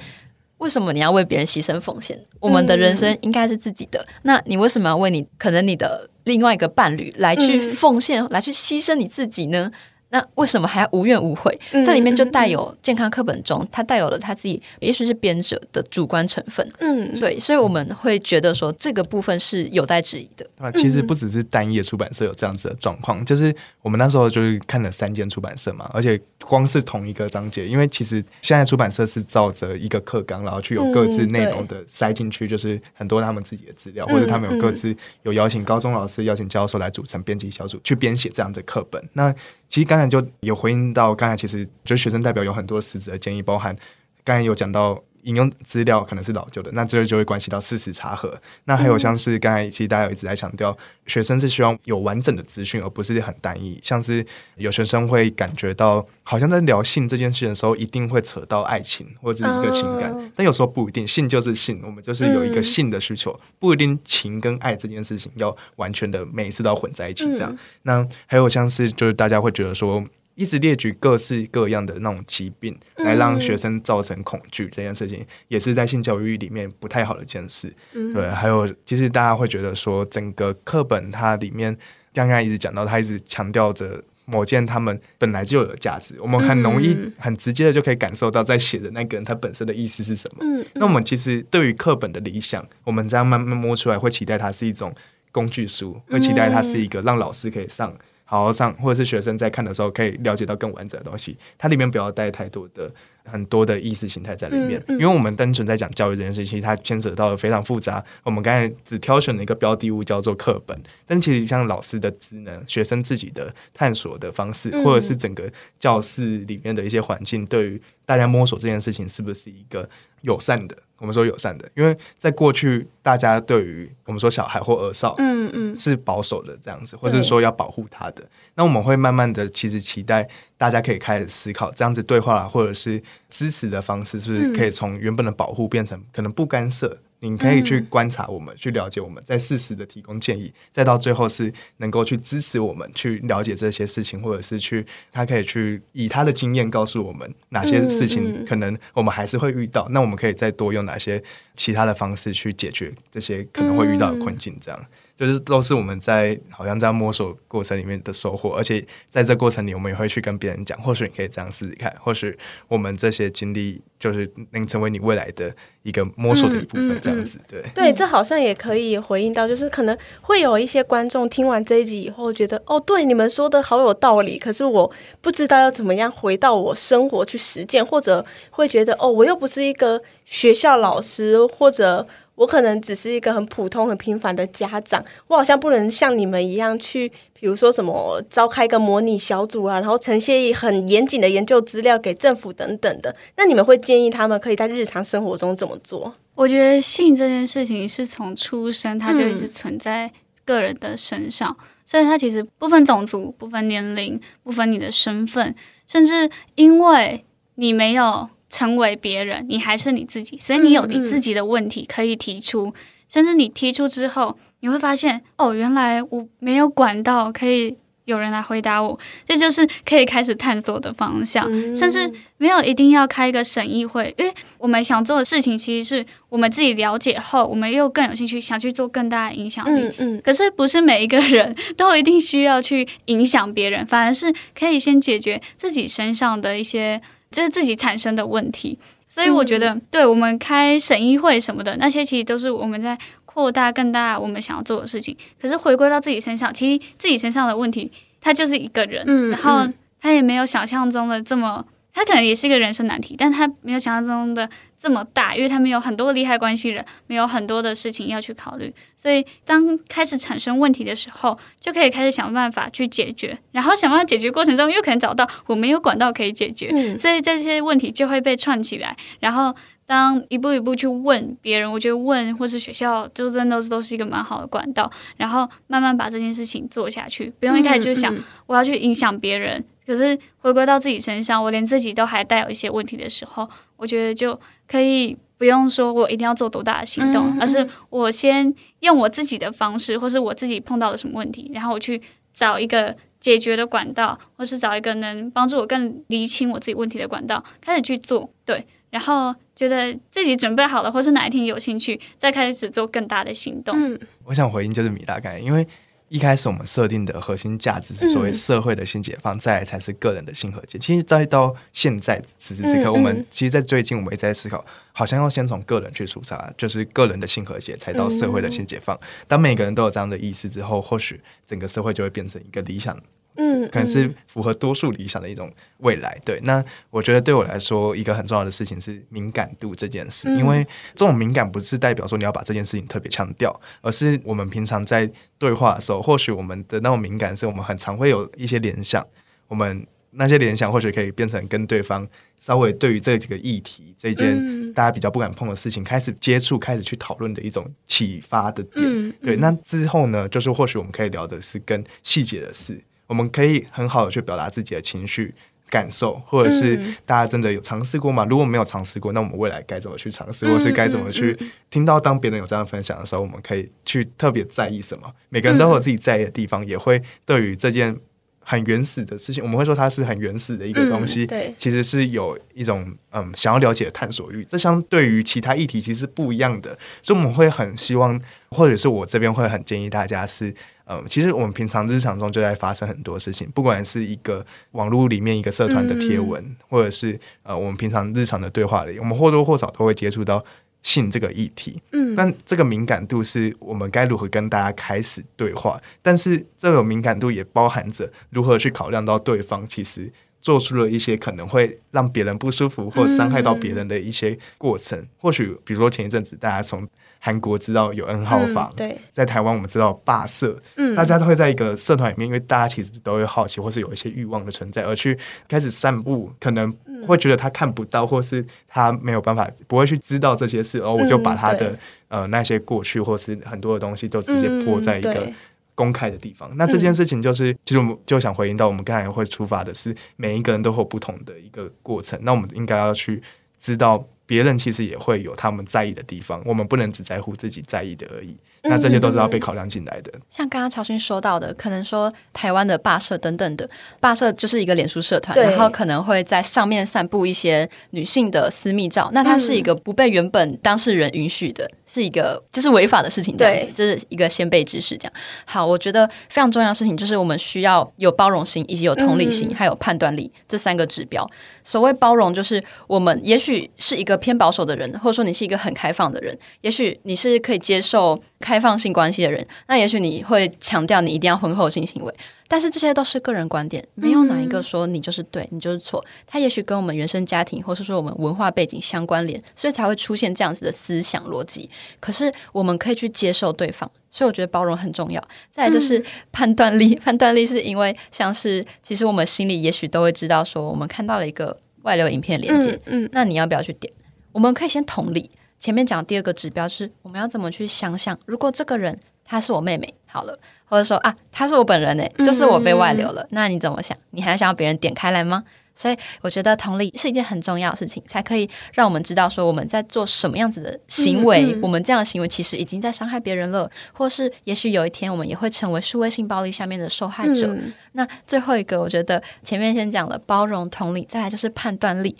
为什么你要为别人牺牲奉献？我们的人生应该是自己的，嗯、那你为什么要为你可能你的另外一个伴侣来去奉献，嗯、来去牺牲你自己呢？那为什么还要无怨无悔？嗯、这里面就带有健康课本中，它带有了他自己，也许是编者的主观成分。嗯，对，所以我们会觉得说这个部分是有待质疑的。啊，其实不只是单页出版社有这样子的状况，就是我们那时候就是看了三间出版社嘛，而且光是同一个章节，因为其实现在出版社是照着一个课纲，然后去有各自内容的塞进去，就是很多他们自己的资料，或者他们有各自有邀请高中老师、邀请教授来组成编辑小组去编写这样的课本。那其实刚才就有回应到，刚才其实就学生代表有很多实质的建议，包含刚才有讲到引用资料可能是老旧的，那这就会关系到事实查核。那还有像是刚才其实大家有一直在强调，学生是希望有完整的资讯，而不是很单一。像是有学生会感觉到，好像在聊性这件事的时候，一定会扯到爱情或者是一个情感，但有时候不一定，性就是性，我们就是有一个性的需求，不一定情跟爱这件事情要完全的每一次都要混在一起这样。那还有像是就是大家会觉得说。一直列举各式各样的那种疾病，来让学生造成恐惧这件事情，也是在性教育里面不太好的一件事。对，还有其实大家会觉得说，整个课本它里面刚刚一直讲到，它一直强调着某件他们本来就有的价值，我们很容易很直接的就可以感受到，在写的那个人他本身的意思是什么。那我们其实对于课本的理想，我们这样慢慢摸出来，会期待它是一种工具书，会期待它是一个让老师可以上。好好上，或者是学生在看的时候，可以了解到更完整的东西。它里面不要带太多的、很多的意识形态在里面，嗯嗯、因为我们单纯在讲教育这件事情，它牵扯到了非常复杂。我们刚才只挑选了一个标的物叫做课本，但其实像老师的职能、学生自己的探索的方式，或者是整个教室里面的一些环境，对于大家摸索这件事情，是不是一个友善的？我们说友善的，因为在过去，大家对于我们说小孩或儿少，嗯嗯，是保守的这样子，或者说要保护他的。那我们会慢慢的，其实期待大家可以开始思考，这样子对话或者是支持的方式，是不是可以从原本的保护变成可能不干涉？你可以去观察我们，嗯、去了解我们，再适时的提供建议，再到最后是能够去支持我们，去了解这些事情，或者是去他可以去以他的经验告诉我们哪些事情可能我们还是会遇到，嗯嗯、那我们可以再多用哪些其他的方式去解决这些可能会遇到的困境，这样。就是都是我们在好像在摸索过程里面的收获，而且在这过程里，我们也会去跟别人讲，或许你可以这样试试看，或许我们这些经历就是能成为你未来的一个摸索的一部分，这样子。对、嗯嗯嗯、对，这好像也可以回应到，就是可能会有一些观众听完这一集以后，觉得哦，对，你们说的好有道理，可是我不知道要怎么样回到我生活去实践，或者会觉得哦，我又不是一个学校老师，或者。我可能只是一个很普通、很平凡的家长，我好像不能像你们一样去，比如说什么召开一个模拟小组啊，然后呈现很严谨的研究资料给政府等等的。那你们会建议他们可以在日常生活中怎么做？我觉得性这件事情是从出生它就一直存在个人的身上，所以它其实不分种族、不分年龄、不分你的身份，甚至因为你没有。成为别人，你还是你自己，所以你有你自己的问题可以提出，甚至你提出之后，你会发现，哦，原来我没有管道可以有人来回答我，这就是可以开始探索的方向。嗯、甚至没有一定要开一个审议会，因为我们想做的事情，其实是我们自己了解后，我们又更有兴趣想去做更大的影响力。嗯嗯、可是不是每一个人都一定需要去影响别人，反而是可以先解决自己身上的一些，就是自己产生的问题。所以我觉得，嗯、对我们开审议会什么的，那些其实都是我们在。扩大更大我们想要做的事情，可是回归到自己身上，其实自己身上的问题，他就是一个人，嗯、然后他也没有想象中的这么，他可能也是一个人生难题，但他没有想象中的这么大，因为他们有很多利害关系人，没有很多的事情要去考虑，所以当开始产生问题的时候，就可以开始想办法去解决，然后想办法解决过程中，又可能找到我没有管道可以解决，嗯、所以这些问题就会被串起来，然后。当一步一步去问别人，我觉得问或是学校，就真的都是一个蛮好的管道。然后慢慢把这件事情做下去，不用一开始就想我要去影响别人。嗯嗯、可是回归到自己身上，我连自己都还带有一些问题的时候，我觉得就可以不用说我一定要做多大的行动，嗯嗯、而是我先用我自己的方式，或是我自己碰到了什么问题，然后我去找一个解决的管道，或是找一个能帮助我更厘清我自己问题的管道，开始去做。对。然后觉得自己准备好了，或是哪一天有兴趣，再开始做更大的行动。嗯，我想回应就是米大概，因为一开始我们设定的核心价值是所谓社会的性解放，嗯、再来才是个人的性和解。其实再到现在此时此刻，嗯嗯、我们其实，在最近我们也在思考，好像要先从个人去出发，就是个人的性和解，才到社会的性解放。嗯、当每个人都有这样的意识之后，或许整个社会就会变成一个理想。嗯，可能是符合多数理想的一种未来。对，那我觉得对我来说，一个很重要的事情是敏感度这件事，嗯、因为这种敏感不是代表说你要把这件事情特别强调，而是我们平常在对话的时候，或许我们的那种敏感是我们很常会有一些联想，我们那些联想或许可以变成跟对方稍微对于这几个议题这件大家比较不敢碰的事情开始接触，开始去讨论的一种启发的点。嗯嗯、对，那之后呢，就是或许我们可以聊的是跟细节的事。我们可以很好的去表达自己的情绪感受，或者是大家真的有尝试过吗？如果没有尝试过，那我们未来该怎么去尝试，或是该怎么去听到当别人有这样分享的时候，我们可以去特别在意什么？每个人都有自己在意的地方，也会对于这件很原始的事情，我们会说它是很原始的一个东西。对，其实是有一种嗯想要了解的探索欲，这相对于其他议题其实不一样的，所以我们会很希望，或者是我这边会很建议大家是。嗯，其实我们平常日常中就在发生很多事情，不管是一个网络里面一个社团的贴文，嗯、或者是呃我们平常日常的对话里，我们或多或少都会接触到性这个议题。嗯，但这个敏感度是我们该如何跟大家开始对话，但是这个敏感度也包含着如何去考量到对方其实做出了一些可能会让别人不舒服或伤害到别人的一些过程。嗯、或许比如说前一阵子大家从韩国知道有 N 号房，嗯、对，在台湾我们知道霸社，嗯，大家都会在一个社团里面，因为大家其实都会好奇，或是有一些欲望的存在，而去开始散步，可能会觉得他看不到，或是他没有办法，不会去知道这些事，而我就把他的、嗯、呃那些过去或是很多的东西，就直接泼在一个公开的地方。嗯、那这件事情就是，其实我们就想回应到，我们刚才会出发的是，每一个人都会有不同的一个过程，那我们应该要去知道。别人其实也会有他们在意的地方，我们不能只在乎自己在意的而已。那这些都是要被考量进来的。像刚刚乔勋说到的，可能说台湾的霸社等等的霸社就是一个脸书社团，然后可能会在上面散布一些女性的私密照，那它是一个不被原本当事人允许的，是一个就是违法的事情。对，这是一个先辈知识。这样好，我觉得非常重要的事情就是我们需要有包容心，以及有同理心，嗯、还有判断力这三个指标。所谓包容，就是我们也许是一个偏保守的人，或者说你是一个很开放的人，也许你是可以接受开放性关系的人，那也许你会强调你一定要婚后性行为，但是这些都是个人观点，没有哪一个说你就是对，你就是错。它也许跟我们原生家庭，或是说我们文化背景相关联，所以才会出现这样子的思想逻辑。可是我们可以去接受对方，所以我觉得包容很重要。再来就是判断力，<laughs> 判断力是因为像是其实我们心里也许都会知道，说我们看到了一个外流影片连接，嗯，那你要不要去点？我们可以先同理。前面讲第二个指标是，我们要怎么去想想，如果这个人她是我妹妹，好了，或者说啊，她是我本人呢，就是我被外流了，嗯、那你怎么想？你还想要别人点开来吗？所以我觉得同理是一件很重要的事情，才可以让我们知道说我们在做什么样子的行为，嗯嗯、我们这样的行为其实已经在伤害别人了，或是也许有一天我们也会成为数位性暴力下面的受害者。嗯、那最后一个，我觉得前面先讲了包容同理，再来就是判断力。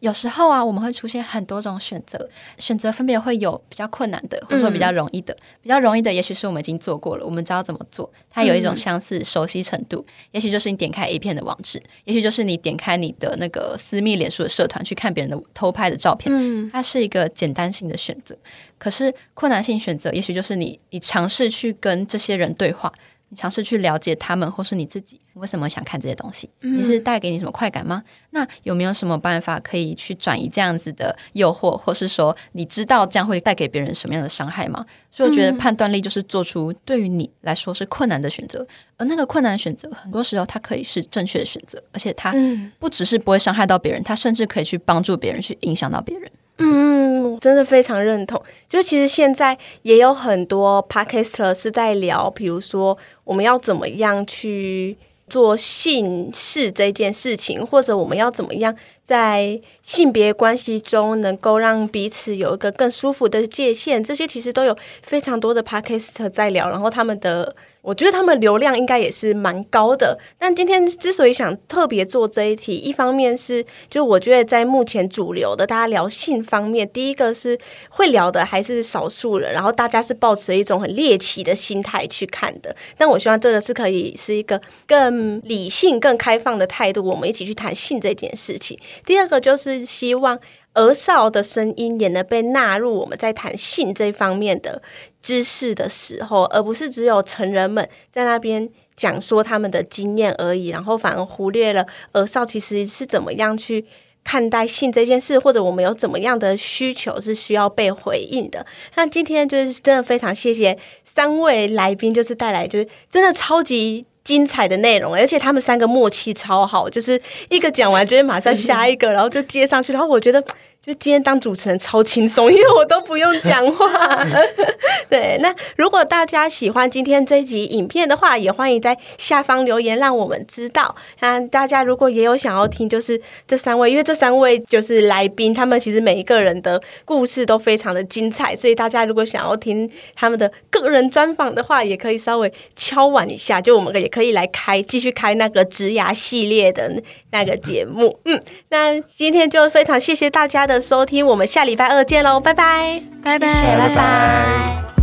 有时候啊，我们会出现很多种选择，选择分别会有比较困难的，或者说比较容易的。嗯、比较容易的，也许是我们已经做过了，我们知道怎么做，它有一种相似熟悉程度。嗯、也许就是你点开 A 片的网址，也许就是你点开你的那个私密脸书的社团去看别人的偷拍的照片。嗯、它是一个简单性的选择。可是困难性选择，也许就是你你尝试去跟这些人对话。你尝试去了解他们，或是你自己为什么想看这些东西？你是带给你什么快感吗？那有没有什么办法可以去转移这样子的诱惑，或是说你知道这样会带给别人什么样的伤害吗？所以我觉得判断力就是做出对于你来说是困难的选择，而那个困难的选择，很多时候它可以是正确的选择，而且它不只是不会伤害到别人，它甚至可以去帮助别人，去影响到别人。嗯，真的非常认同。就其实现在也有很多 podcaster 是在聊，比如说我们要怎么样去做性事这件事情，或者我们要怎么样在性别关系中能够让彼此有一个更舒服的界限，这些其实都有非常多的 podcaster 在聊，然后他们的。我觉得他们流量应该也是蛮高的，但今天之所以想特别做这一题，一方面是就我觉得在目前主流的大家聊性方面，第一个是会聊的还是少数人，然后大家是抱持一种很猎奇的心态去看的。但我希望这个是可以是一个更理性、更开放的态度，我们一起去谈性这件事情。第二个就是希望。儿少的声音也能被纳入我们在谈性这方面的知识的时候，而不是只有成人们在那边讲说他们的经验而已，然后反而忽略了儿少其实是怎么样去看待性这件事，或者我们有怎么样的需求是需要被回应的。那今天就是真的非常谢谢三位来宾，就是带来就是真的超级。精彩的内容，而且他们三个默契超好，就是一个讲完就会马上 <laughs> 下一个，然后就接上去。然后我觉得，就今天当主持人超轻松，<laughs> 因为我都不用讲话。<laughs> 对，那如果大家喜欢今天这一集影片的话，也欢迎在下方留言让我们知道。那大家如果也有想要听，就是这三位，因为这三位就是来宾，他们其实每一个人的故事都非常的精彩，所以大家如果想要听他们的个人专访的话，也可以稍微敲碗一下，就我们也可以。来开继续开那个职涯系列的那个节目，嗯，那今天就非常谢谢大家的收听，我们下礼拜二见喽，拜拜，拜拜，拜拜。